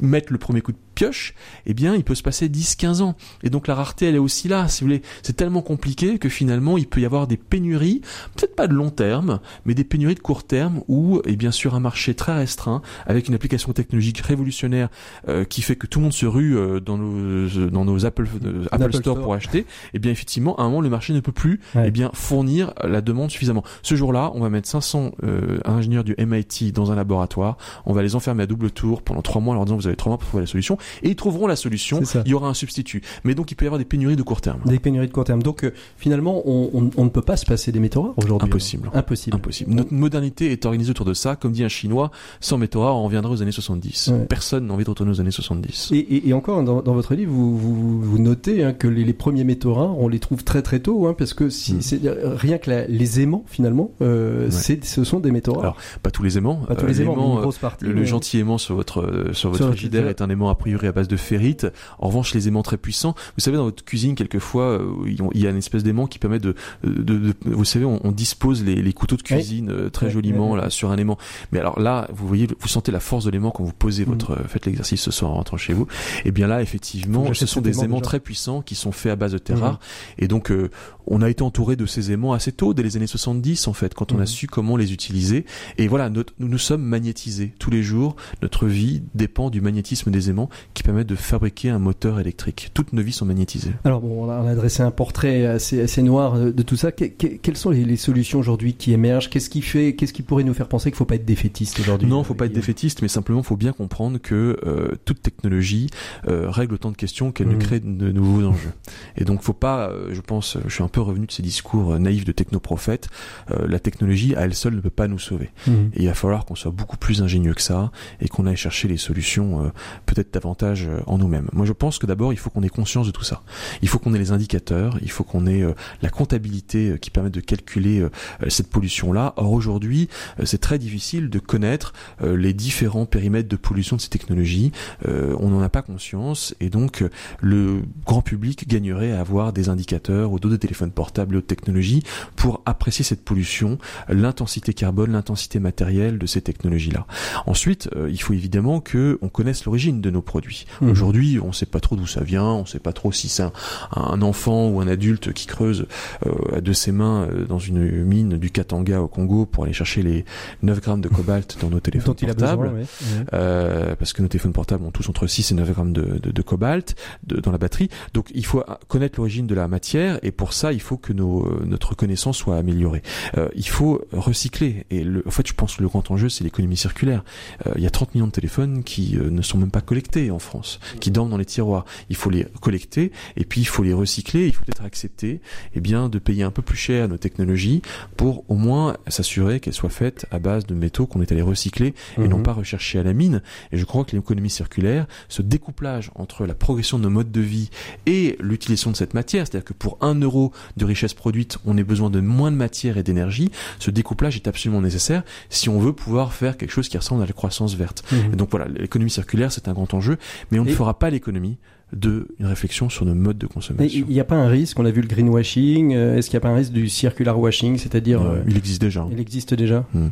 mettre le premier coup de pioche, eh bien, il peut se passer 10-15 ans. Et donc, la rareté, elle est aussi là, si vous voulez. C'est tellement compliqué que finalement, il peut y avoir des pénuries, peut-être pas de long terme, mais des pénuries de court terme où, et bien sûr, un marché très restreint, avec une application technologique révolutionnaire, euh, qui fait que tout le monde se rue euh, dans nos, dans nos Apple, euh, Apple, Apple Store, Store. pour acheter, et bien, effectivement, à un moment, le marché ne peut plus, Ouais. eh bien, fournir la demande suffisamment. Ce jour-là, on va mettre 500 euh, ingénieurs du MIT dans un laboratoire, on va les enfermer à double tour pendant trois mois en leur disant vous avez trois mois pour trouver la solution, et ils trouveront la solution, il y aura un substitut. Mais donc il peut y avoir des pénuries de court terme. Des pénuries de court terme. Donc euh, finalement, on, on- on ne peut pas se passer des métaux rares aujourd'hui. Impossible. Impossible. Impossible. Notre modernité est organisée autour de ça. Comme dit un Chinois, sans métaux rares, on reviendra aux années 70. Ouais. Personne n'a envie de retourner aux années 70. Et, et, et encore, dans, dans votre livre, vous, vous, vous notez hein, que les, les premiers métaux rares, on les trouve très très tôt, hein, parce que si, Mm. c'est euh, rien que la- les aimants, finalement, euh, Ouais. c'est, ce sont des métaux rares. Alors, Pas tous les aimants. pas tous Euh, les aimants, l'aimant, une grosse partie. Le, gentil aimant sur votre sur votre frigidaire est un aimant a priori à base de ferrite. En revanche, les aimants très puissants, vous savez dans votre cuisine quelquefois euh, il y a- une espèce d'aimant qui permet de, de, de- vous savez on, on dispose les, les couteaux de Oui. cuisine euh, très Ouais, joliment ouais, là sur un aimant. Mais alors là, vous voyez, vous sentez la force de l'aimant quand vous posez Mm. votre euh, faites l'exercice ce soir en rentrant chez vous. Et bien là, effectivement, ce sont des aimant aimants déjà. très puissants qui sont faits à base de terre Mm. rare. Et donc euh, on a été entouré de ces aimants assez tôt, dès les années 70 en fait, quand on a su comment les utiliser. Et voilà, notre- nous nous sommes magnétisés tous les jours. Notre vie dépend du magnétisme des aimants qui permettent de fabriquer un moteur électrique. Toutes nos vies sont magnétisées. Alors bon, on a, dressé un portrait assez, assez noir de tout ça. Que- que- quelles sont les, les solutions aujourd'hui qui émergent? Qu'est-ce qui fait, qu'est-ce qui pourrait nous faire penser qu'il faut pas être défaitiste aujourd'hui? Non, faut pas être défaitiste, mais simplement faut bien comprendre que euh, toute technologie euh, règle autant de questions qu'elle ne Mhm. crée de nouveaux enjeux. Et donc faut pas, euh, je pense, je suis un peu revenu de ces discours naïfs de technoprophètes. Euh, la technologie à elle seule ne peut pas nous sauver. Et il va falloir qu'on soit beaucoup plus ingénieux que ça et qu'on aille chercher les solutions peut-être davantage euh, en nous-mêmes. Moi, je pense que d'abord, il faut qu'on ait conscience de tout ça. Il faut qu'on ait les indicateurs, il faut qu'on ait euh, la comptabilité euh, qui permet de calculer cette pollution-là. Or, aujourd'hui, c'est très difficile de connaître les différents périmètres de pollution de ces technologies. On n'en a pas conscience et donc le grand public gagnerait à avoir des indicateurs ou d'autres téléphones portables et autres technologies pour apprécier cette pollution, l'intensité carbone, l'intensité matérielle de ces technologies-là. Ensuite, il faut évidemment que on connaisse l'origine de nos produits. Mhm. Aujourd'hui, on ne sait pas trop d'où ça vient, on ne sait pas trop si c'est un, un enfant ou un adulte qui creuse euh, de ses mains euh, dans une mine du Katanga au Congo pour aller chercher les 9 grammes de cobalt dans nos téléphones dont portables. besoin. ouais. Ouais. Euh, parce que nos téléphones portables ont tous entre 6 et 9 grammes de, de, de cobalt de- dans la batterie. Donc il faut connaître l'origine de la matière et pour ça il faut que nos, euh, notre connaissance soit améliorée. Euh, il faut recycler et le, en fait je pense que le grand enjeu c'est l'économie circulaire. Euh, il y a 30 millions de téléphones qui euh, ne sont même pas collectés en France, qui dorment dans les tiroirs. Il faut les collecter et puis il faut les recycler. Il faut peut-être accepter eh bien de payer un peu plus cher nos technologies pour au moins s'assurer qu'elles soient faites à base de métaux qu'on est allé recycler et non Mhm. pas rechercher à la mine. Et je crois que l'économie circulaire, ce découplage entre la progression de nos modes de vie et l'utilisation de cette matière, c'est-à-dire que pour un euro de richesse produite, on a besoin de moins de matière et d'énergie, ce découplage est absolument nécessaire si on veut pouvoir faire quelque chose qui ressemble à la croissance verte. Mhm. Et donc voilà, l'économie circulaire, c'est un grand enjeu, mais on ne fera pas l'économie de une réflexion sur nos modes de consommation. Il n'y a pas un risque, on a vu le greenwashing, euh, est-ce qu'il n'y a pas un risque du circular washing, c'est-à-dire... Euh, il existe déjà. Il existe déjà? Hmm.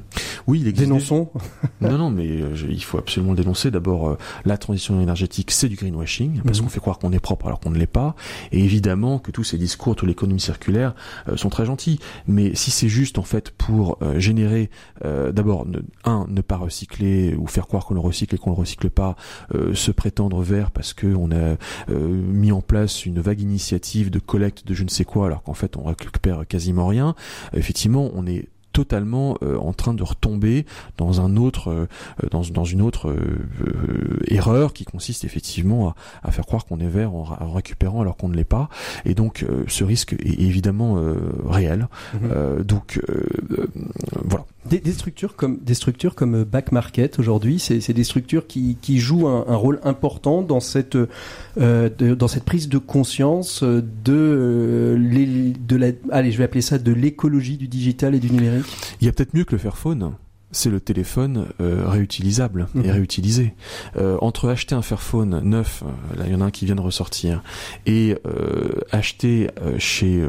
Oui, il existe. Dénonçons Non, non, mais euh, il faut absolument le dénoncer. D'abord, la transition énergétique, c'est du greenwashing, parce mhm. qu'on fait croire qu'on est propre alors qu'on ne l'est pas. Et évidemment que tous ces discours, toute l'économie circulaire sont très gentils. Mais si c'est juste, en fait, pour générer, d'abord, un, ne pas recycler ou faire croire qu'on le recycle et qu'on le recycle pas, se prétendre vert parce qu'on a mis en place une vague initiative de collecte de je ne sais quoi alors qu'en fait on récupère quasiment rien, effectivement on est totalement euh, en train de retomber dans un autre euh, dans, dans une autre euh, erreur qui consiste effectivement à, à faire croire qu'on est vert en, récupérant alors qu'on ne l'est pas. Et donc ce risque est évidemment réel. Mhm. donc voilà des, des, structures comme des structures comme Back Market aujourd'hui c'est des structures qui, qui jouent un, un, rôle important dans cette de, dans cette prise de conscience de les, de la allez je vais appeler ça de l'écologie du digital et du numérique il y a peut-être mieux que le Fairphone c'est le téléphone euh, réutilisable et mhm. réutilisé. Euh, entre acheter un Fairphone neuf, euh, là il y en a un qui vient de ressortir, et acheter chez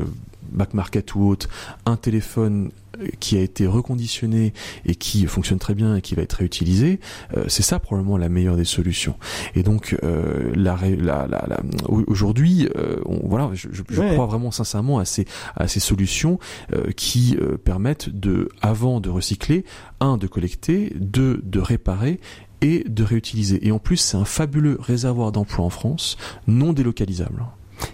Back Market ou autre un téléphone qui a été reconditionné et qui fonctionne très bien et qui va être réutilisé, euh, c'est ça probablement la meilleure des solutions. Et donc euh, la, la, la, aujourd'hui, euh, voilà, je, je, crois vraiment sincèrement à ces à ces solutions qui permettent de, avant de recycler, un de collecter, deux de réparer et de réutiliser. Et en plus, c'est un fabuleux réservoir d'emplois en France, non délocalisable.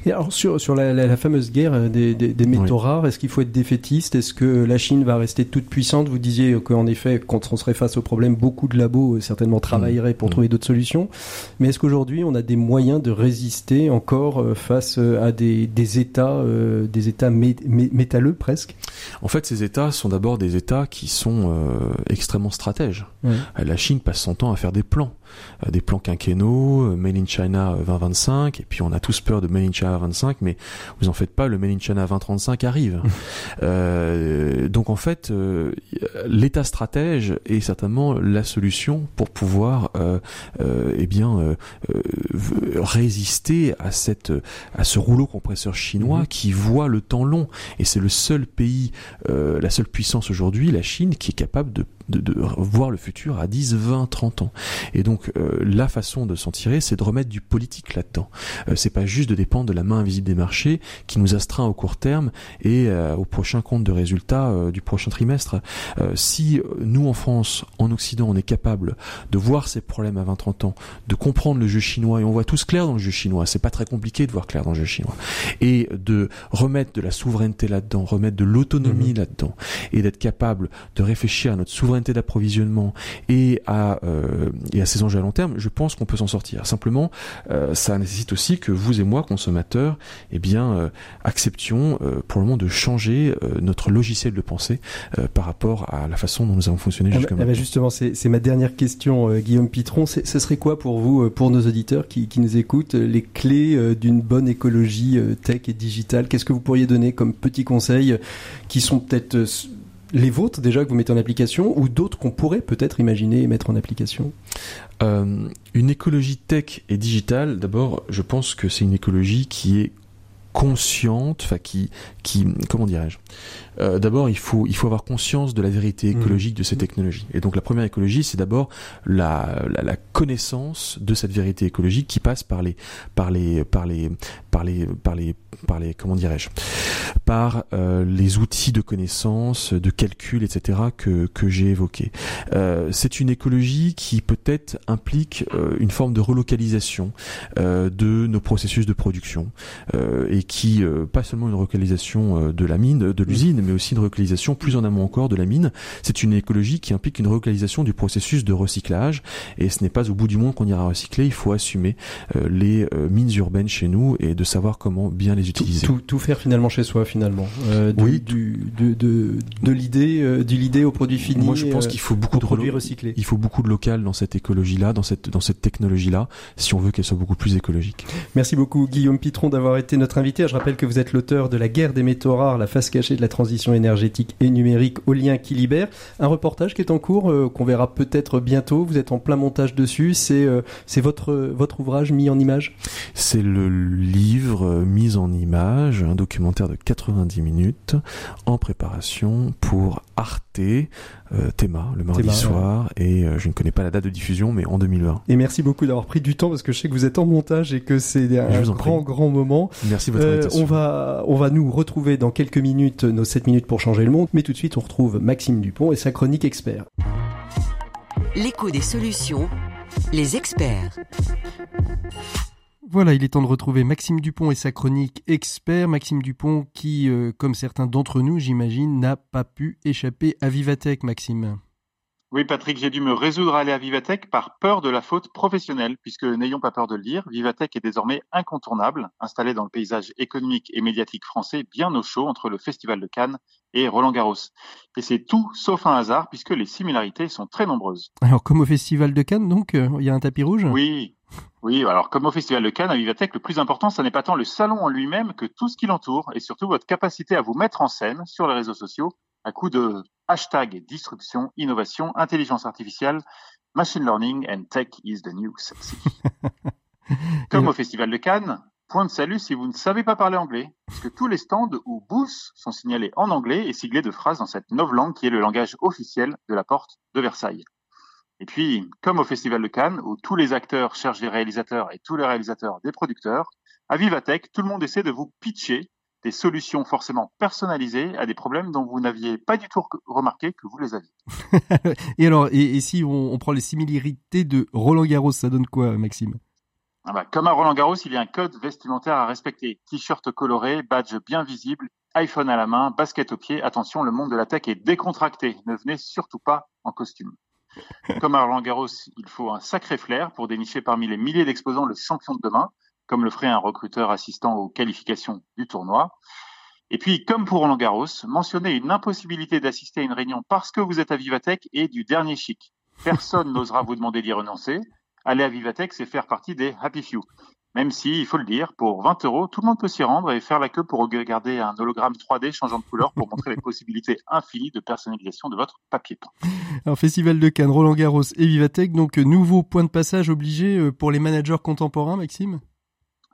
Et alors sur, sur la, la, fameuse guerre euh, des, des, des métaux rares, est-ce qu'il faut être défaitiste? Est-ce que la Chine va rester toute puissante? Vous disiez qu'en effet, quand on serait face au problème, beaucoup de labos euh, certainement travailleraient pour mmh. trouver d'autres solutions. Mais est-ce qu'aujourd'hui, on a des moyens de résister encore euh, face à des, des États, des États métalleux presque? En fait, ces États sont d'abord des États qui sont extrêmement stratèges. La Chine passe son temps à faire des plans. Euh, des plans quinquennaux, euh, Made in China 2025, et puis on a tous peur de Made in China 25, mais vous en faites pas, le Made in China 2035 arrive. euh, donc en fait, euh, l'État stratège est certainement la solution pour pouvoir, euh, eh bien, résister à cette, à ce rouleau compresseur chinois mm-hmm. qui voit le temps long, et c'est le seul pays, la seule puissance aujourd'hui, la Chine, qui est capable de de, de, voir le futur à 10, 20, 30 ans. Et donc euh, la façon de s'en tirer, c'est de remettre du politique là-dedans. Euh, c'est pas juste de dépendre de la main invisible des marchés qui nous astreint au court terme et euh, au prochain compte de résultats euh, du prochain trimestre. si nous en France, en Occident, on est capable de voir ces problèmes à 20-30 ans, de comprendre le jeu chinois et on voit tous clair dans le jeu chinois. C'est pas très compliqué de voir clair dans le jeu chinois et de remettre de la souveraineté là-dedans, remettre de l'autonomie mmh. là-dedans et d'être capable de réfléchir à notre souveraineté d'approvisionnement et à euh, et à ces enjeux à long terme, je pense qu'on peut s'en sortir. Simplement, euh, ça nécessite aussi que vous et moi, consommateurs, eh bien, euh, acceptions pour le moment de changer notre logiciel de pensée par rapport à la façon dont nous avons fonctionné jusqu'à maintenant. justement, c'est ma dernière question, Guillaume Pitron. Ce serait quoi pour vous, pour nos auditeurs qui, qui nous écoutent, les clés d'une bonne écologie tech et digitale? Qu'est-ce que vous pourriez donner comme petits conseils qui sont peut-être les vôtres déjà que vous mettez en application ou d'autres qu'on pourrait peut-être imaginer mettre en application? Euh, Une écologie tech et digitale, d'abord, je pense que c'est une écologie qui est consciente, enfin qui, qui, comment dirais-je? Euh, D'abord, il faut, il faut avoir conscience de la vérité mmh. écologique de ces mmh. technologies. Et donc, la première écologie, c'est d'abord la, la, la, connaissance de cette vérité écologique qui passe par les, par les, par les, par les, par les, par les, comment dirais-je Par euh, les outils de connaissance, de calcul, etc. que que j'ai évoqués. Euh, c'est une écologie qui peut-être implique une forme de relocalisation de nos processus de production et qui pas seulement une relocalisation de la mine, de l'usine, mais aussi une relocalisation plus en amont encore de la mine. C'est une écologie qui implique une relocalisation du processus de recyclage et ce n'est pas au bout du monde qu'on ira recycler. Il faut assumer les mines urbaines chez nous et de savoir comment bien les utiliser. Tout, tout, faire finalement chez soi finalement. Euh, oui. Du, de, de, de l'idée, euh, l'idée au produit fini. Moi, je pense euh, qu'il faut beaucoup de produits recyclés. Il faut beaucoup de local dans cette écologie-là, dans cette dans cette technologie-là, si on veut qu'elle soit beaucoup plus écologique. Merci beaucoup Guillaume Pitron d'avoir été notre invité. Je rappelle que vous êtes l'auteur de La guerre des métaux rares, la face cachée de la transition énergétique et numérique au lien qui libère. Un reportage qui est en cours, euh, qu'on verra peut-être bientôt. Vous êtes en plein montage dessus. C'est euh, c'est votre votre ouvrage mis en image? C'est le livre mis en image, un documentaire de 90 minutes en préparation pour Arte, euh, Théma, le mardi soir, et euh, je ne connais pas la date de diffusion, mais en 2020. Et merci beaucoup d'avoir pris du temps parce que je sais que vous êtes en montage et que c'est un grand grand moment. Merci de votre euh, On va on va nous retrouver dans quelques minutes nos 7 minutes pour changer le monde, mais tout de suite on retrouve Maxime Dupont et sa chronique expert. L'écho des solutions, les experts. Voilà, il est temps de retrouver Maxime Dupont et sa chronique expert. Maxime Dupont qui, euh, comme certains d'entre nous, j'imagine, n'a pas pu échapper à Vivatech, Maxime. Oui, Patrick, j'ai dû me résoudre à aller à Vivatech par peur de la faute professionnelle, puisque n'ayons pas peur de le dire, Vivatech est désormais incontournable, installé dans le paysage économique et médiatique français bien au chaud entre le Festival de Cannes et Roland Garros. Et c'est tout sauf un hasard, puisque les similarités sont très nombreuses. Alors, comme au Festival de Cannes, donc, euh, il y a un tapis rouge? Oui, oui, alors comme au Festival de Cannes, à Vivatech, le plus important, ce n'est pas tant le salon en lui-même que tout ce qui l'entoure et surtout votre capacité à vous mettre en scène sur les réseaux sociaux à coup de hashtag disruption, innovation, intelligence artificielle, machine learning and tech is the new sexy. comme au Festival de Cannes, point de salut si vous ne savez pas parler anglais, puisque tous les stands ou booths sont signalés en anglais et siglés de phrases dans cette novlangue qui est le langage officiel de la porte de Versailles. Et puis, comme au Festival de Cannes, où tous les acteurs cherchent des réalisateurs et tous les réalisateurs des producteurs, à Vivatech, tout le monde essaie de vous pitcher des solutions forcément personnalisées à des problèmes dont vous n'aviez pas du tout remarqué que vous les aviez. et alors, et, si on, prend les similarités de Roland Garros, ça donne quoi, Maxime? Ah bah, Comme à Roland Garros, il y a un code vestimentaire à respecter. T-shirt coloré, badge bien visible, iPhone à la main, basket au pied. Attention, le monde de la tech est décontracté. Ne venez surtout pas en costume. Comme à Roland Garros, il faut un sacré flair pour dénicher parmi les milliers d'exposants le champion de demain, comme le ferait un recruteur assistant aux qualifications du tournoi. Et puis, comme pour Roland Garros, mentionner une impossibilité d'assister à une réunion parce que vous êtes à Vivatech est du dernier chic. Personne n'osera vous demander d'y renoncer. Aller à Vivatech, c'est faire partie des happy few. Même si, il faut le dire, pour 20 euros, tout le monde peut s'y rendre et faire la queue pour regarder un hologramme 3D changeant de couleur pour montrer les possibilités infinies de personnalisation de votre papier peint. Alors, Festival de Cannes, Roland Garros et Vivatech, donc nouveau point de passage obligé euh, pour les managers contemporains, Maxime?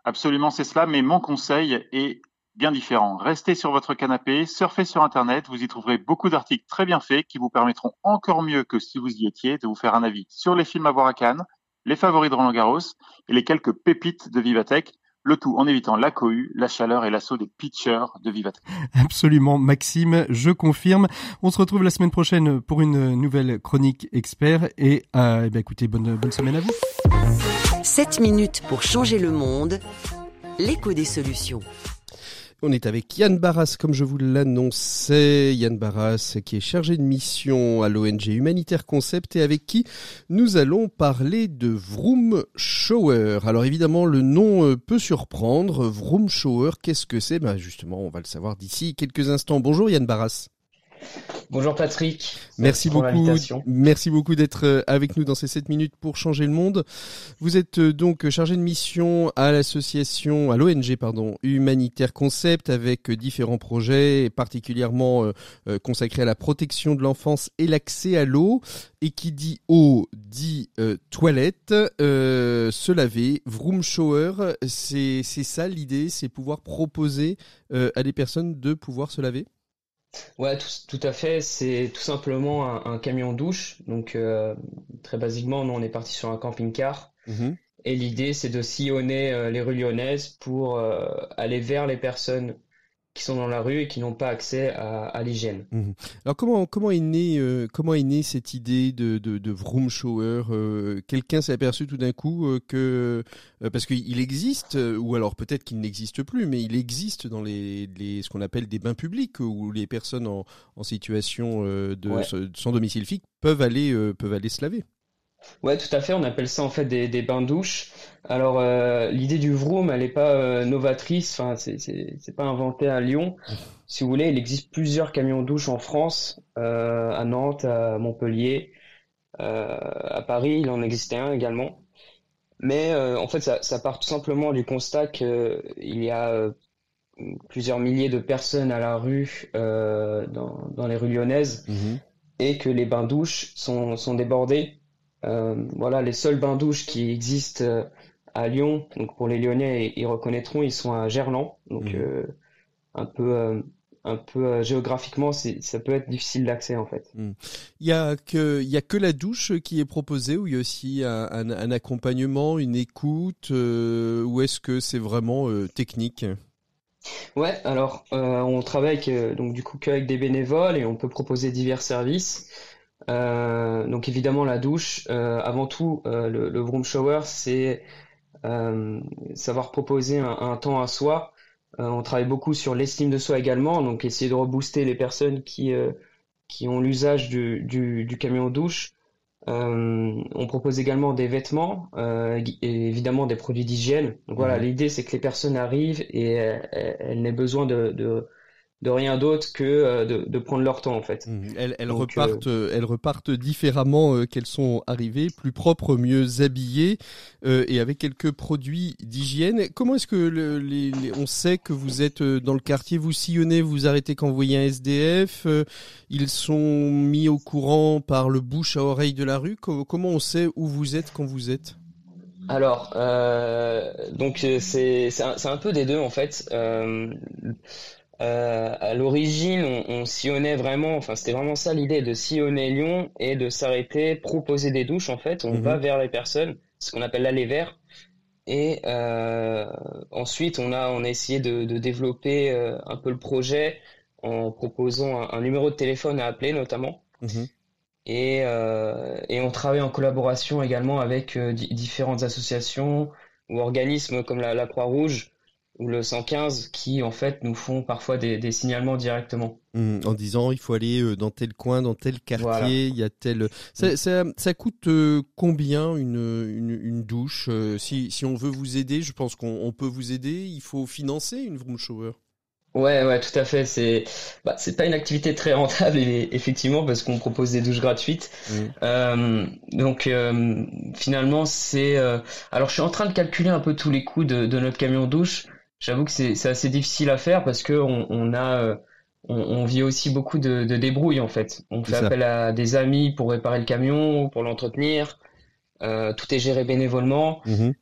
Absolument, c'est cela, mais mon conseil est bien différent. Restez sur votre canapé, surfez sur Internet, vous y trouverez beaucoup d'articles très bien faits qui vous permettront encore mieux que si vous y étiez de vous faire un avis sur les films à voir à Cannes, les favoris de Roland Garros et les quelques pépites de Vivatech. Le tout en évitant la cohue, la chaleur et l'assaut des pitchers de Vivatech. Absolument, Maxime, je confirme. On se retrouve la semaine prochaine pour une nouvelle chronique expert et euh, eh ben, écoutez, bonne, bonne semaine à vous. 7 minutes pour changer le monde. L'écho des solutions. On est avec Yann Barras, comme je vous l'annonçais. Yann Barras, qui est chargé de mission à l'ONG Humanitaire Concept et avec qui nous allons parler de Vroom Shower. Alors évidemment, le nom euh, peut surprendre. Vroom Shower, qu'est-ce que c'est? Ben Justement, on va le savoir d'ici quelques instants. Bonjour Yann Barras. Bonjour Patrick. Merci beaucoup. Merci beaucoup d'être euh, avec nous dans ces 7 minutes pour changer le monde. Vous êtes euh, donc chargé de mission à l'association, à l'ONG, pardon, Humanitaire Concept avec euh, différents projets particulièrement consacrés à la protection de l'enfance et l'accès à l'eau. Et qui dit eau dit toilette, se laver, vroom shower. C'est ça l'idée, c'est pouvoir proposer à des personnes de pouvoir se laver? Ouais, tout, à fait. C'est tout simplement un, camion douche. Donc, euh, très basiquement, nous, on est parti sur un camping-car. Mhm. Et l'idée, c'est de sillonner euh, les rues lyonnaises pour euh, aller vers les personnes qui sont dans la rue et qui n'ont pas accès à, l'hygiène. Mhm. Alors comment comment est née euh, comment est née cette idée de de, de vroom shower euh, Quelqu'un s'est aperçu tout d'un coup euh, que parce qu'il existe ou alors peut-être qu'il n'existe plus, mais il existe dans les, les ce qu'on appelle des bains publics où les personnes en, en situation de sans domicile fixe peuvent aller peuvent aller se laver. Ouais, tout à fait. On appelle ça en fait des, des bains douches. Alors euh, l'idée du vroom, elle n'est pas euh, novatrice. Enfin, c'est c'est pas inventé à Lyon. Si vous voulez, il existe plusieurs camions douches en France, euh, à Nantes, à Montpellier, à Paris. Il en existait un également. Mais en fait, ça, ça part tout simplement du constat qu'il y a plusieurs milliers de personnes à la rue dans, dans les rues lyonnaises Mhm. et que les bains-douches sont, sont débordés. Euh, voilà, les seuls bains-douches qui existent euh, à Lyon, donc pour les Lyonnais, ils reconnaîtront, ils sont à Gerland, donc Mhm. euh, un peu, un peu euh, géographiquement, ça peut être difficile d'accès en fait. Il y a que il y a que la douche qui est proposée ou il y a aussi un, un- un accompagnement, une écoute euh, ou est-ce que c'est vraiment euh, technique? Ouais, alors on travaille avec, donc du coup qu'avec des bénévoles et on peut proposer divers services. Euh, donc évidemment la douche, euh, avant tout euh, le, le shower, c'est savoir proposer un, un temps à soi. On travaille beaucoup sur l'estime de soi également, donc essayer de rebooster les personnes qui qui ont l'usage du, du, du camion douche. On propose également des vêtements et évidemment des produits d'hygiène. Donc voilà, Mhm. l'idée c'est que les personnes arrivent et elles n'aient besoin de, de, de rien d'autre que euh, de, de prendre leur temps en fait. Mhm. Elles, elles Donc, repartent, euh, elles repartent différemment euh, qu'elles sont arrivées, plus propres, mieux habillées euh, et avec quelques produits d'hygiène. Comment est-ce que le- les, les- on sait que vous êtes dans le quartier, vous sillonnez, vous arrêtez quand vous voyez un SDF euh, Ils sont mis au courant par le bouche à oreille de la rue. Co- comment on sait où vous êtes quand vous êtes? Alors, euh, donc c'est c'est un, un peu des deux en fait. Euh, euh, à l'origine, on, on sillonnait vraiment, enfin c'était vraiment ça l'idée de sillonner Lyon et de s'arrêter, proposer des douches en fait. On Mhm. va vers les personnes, ce qu'on appelle l'aller vers. Et euh, ensuite, on a on a essayé de, de développer euh, un peu le projet en proposant un, un numéro de téléphone à appeler notamment. Mhm. Et, euh, et on travaille en collaboration également avec euh, di- différentes associations ou organismes comme la, la Croix-Rouge ou le 115 qui en fait nous font parfois des, des signalements directement. Mhm, en disant il faut aller euh, dans tel coin, dans tel quartier, Voilà. il y a tel. Ça, ça, ça coûte euh, combien une, une, une douche euh, si, si on veut vous aider, je pense qu'on on peut vous aider. Il faut financer une vroom shower. Ouais, ouais, tout à fait. C'est bah, c'est pas une activité très rentable effectivement parce qu'on propose des douches gratuites. Euh, donc euh, finalement c'est euh, alors je suis en train de calculer un peu tous les coûts de, de notre camion douche. J'avoue que c'est assez difficile à faire parce que on, on a euh, on, on vit aussi beaucoup de, de débrouille en fait. On fait ça. appel à des amis pour réparer le camion ou pour l'entretenir. Euh, tout est géré bénévolement. Mhm.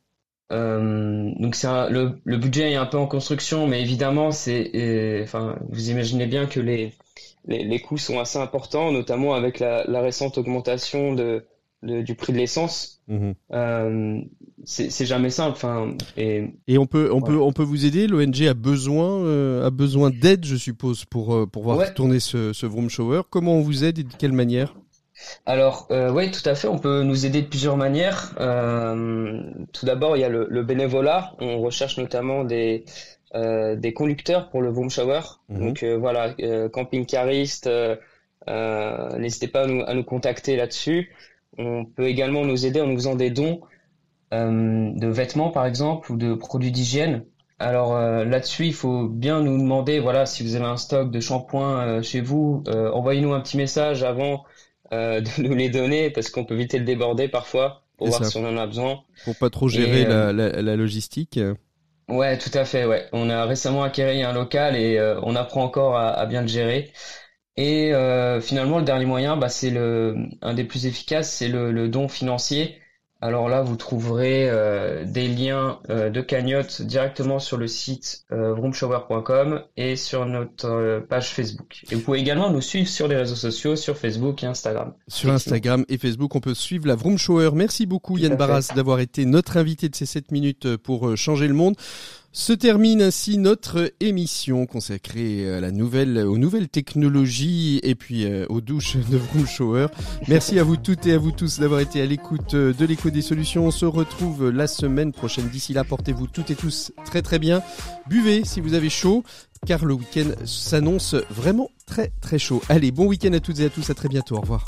Euh, donc c'est un- le, le budget est un peu en construction, mais évidemment c'est, euh, enfin vous imaginez bien que les, les les coûts sont assez importants, notamment avec la, la récente augmentation de, de- du prix de l'essence. Mhm. Euh, c'est c'est jamais simple. Enfin et Et on peut, on Ouais. peut, on peut vous aider. L'ONG a besoin, euh, a besoin d'aide, je suppose, pour euh, pour voir Ouais. tourner ce, ce vroom shower. Comment on vous aide et de quelle manière? Alors, euh, oui, tout à fait. On peut nous aider de plusieurs manières. Euh, tout d'abord, il y a le, le bénévolat. On recherche notamment des, euh, des conducteurs pour le vroom shower. Mhm. Donc euh, voilà, euh, camping-cariste, euh, euh, n'hésitez pas à nous, à nous contacter là-dessus. On peut également nous aider en nous faisant des dons euh, de vêtements, par exemple, ou de produits d'hygiène. Alors euh, là-dessus, il faut bien nous demander, voilà, si vous avez un stock de shampoing euh, chez vous, euh, envoyez-nous un petit message avant euh, de nous les donner parce qu'on peut vite le déborder parfois pour voir ça. si on en a besoin. pour pas trop gérer Et, la, la, la logistique Ouais, tout à fait, ouais. On a récemment acquéri un local et euh, on apprend encore à, à bien le gérer. Et euh, finalement, le dernier moyen, bah, c'est le, un des plus efficaces, c'est le, le don financier. Alors là, vous trouverez euh, des liens euh, de cagnotte directement sur le site euh, vroomshower.com et sur notre euh, page Facebook. Et vous pouvez également nous suivre sur les réseaux sociaux, sur Facebook et Instagram. Sur. Instagram et Facebook, on peut suivre la Vroom Shower. Merci beaucoup Tout Yann. Barras d'avoir été notre invité de ces 7 minutes pour euh, changer le monde. Se termine ainsi notre émission consacrée à la nouvelle, aux nouvelles technologies et puis euh, aux douches de Vroom Shower. Merci à vous toutes et à vous tous d'avoir été à l'écoute euh, de l'écho des solutions. On se retrouve la semaine prochaine. D'ici là, portez-vous toutes et tous très très bien. Buvez si vous avez chaud, car le week-end s'annonce vraiment très très chaud. Allez, bon week-end à toutes et à tous. À très bientôt. Au revoir.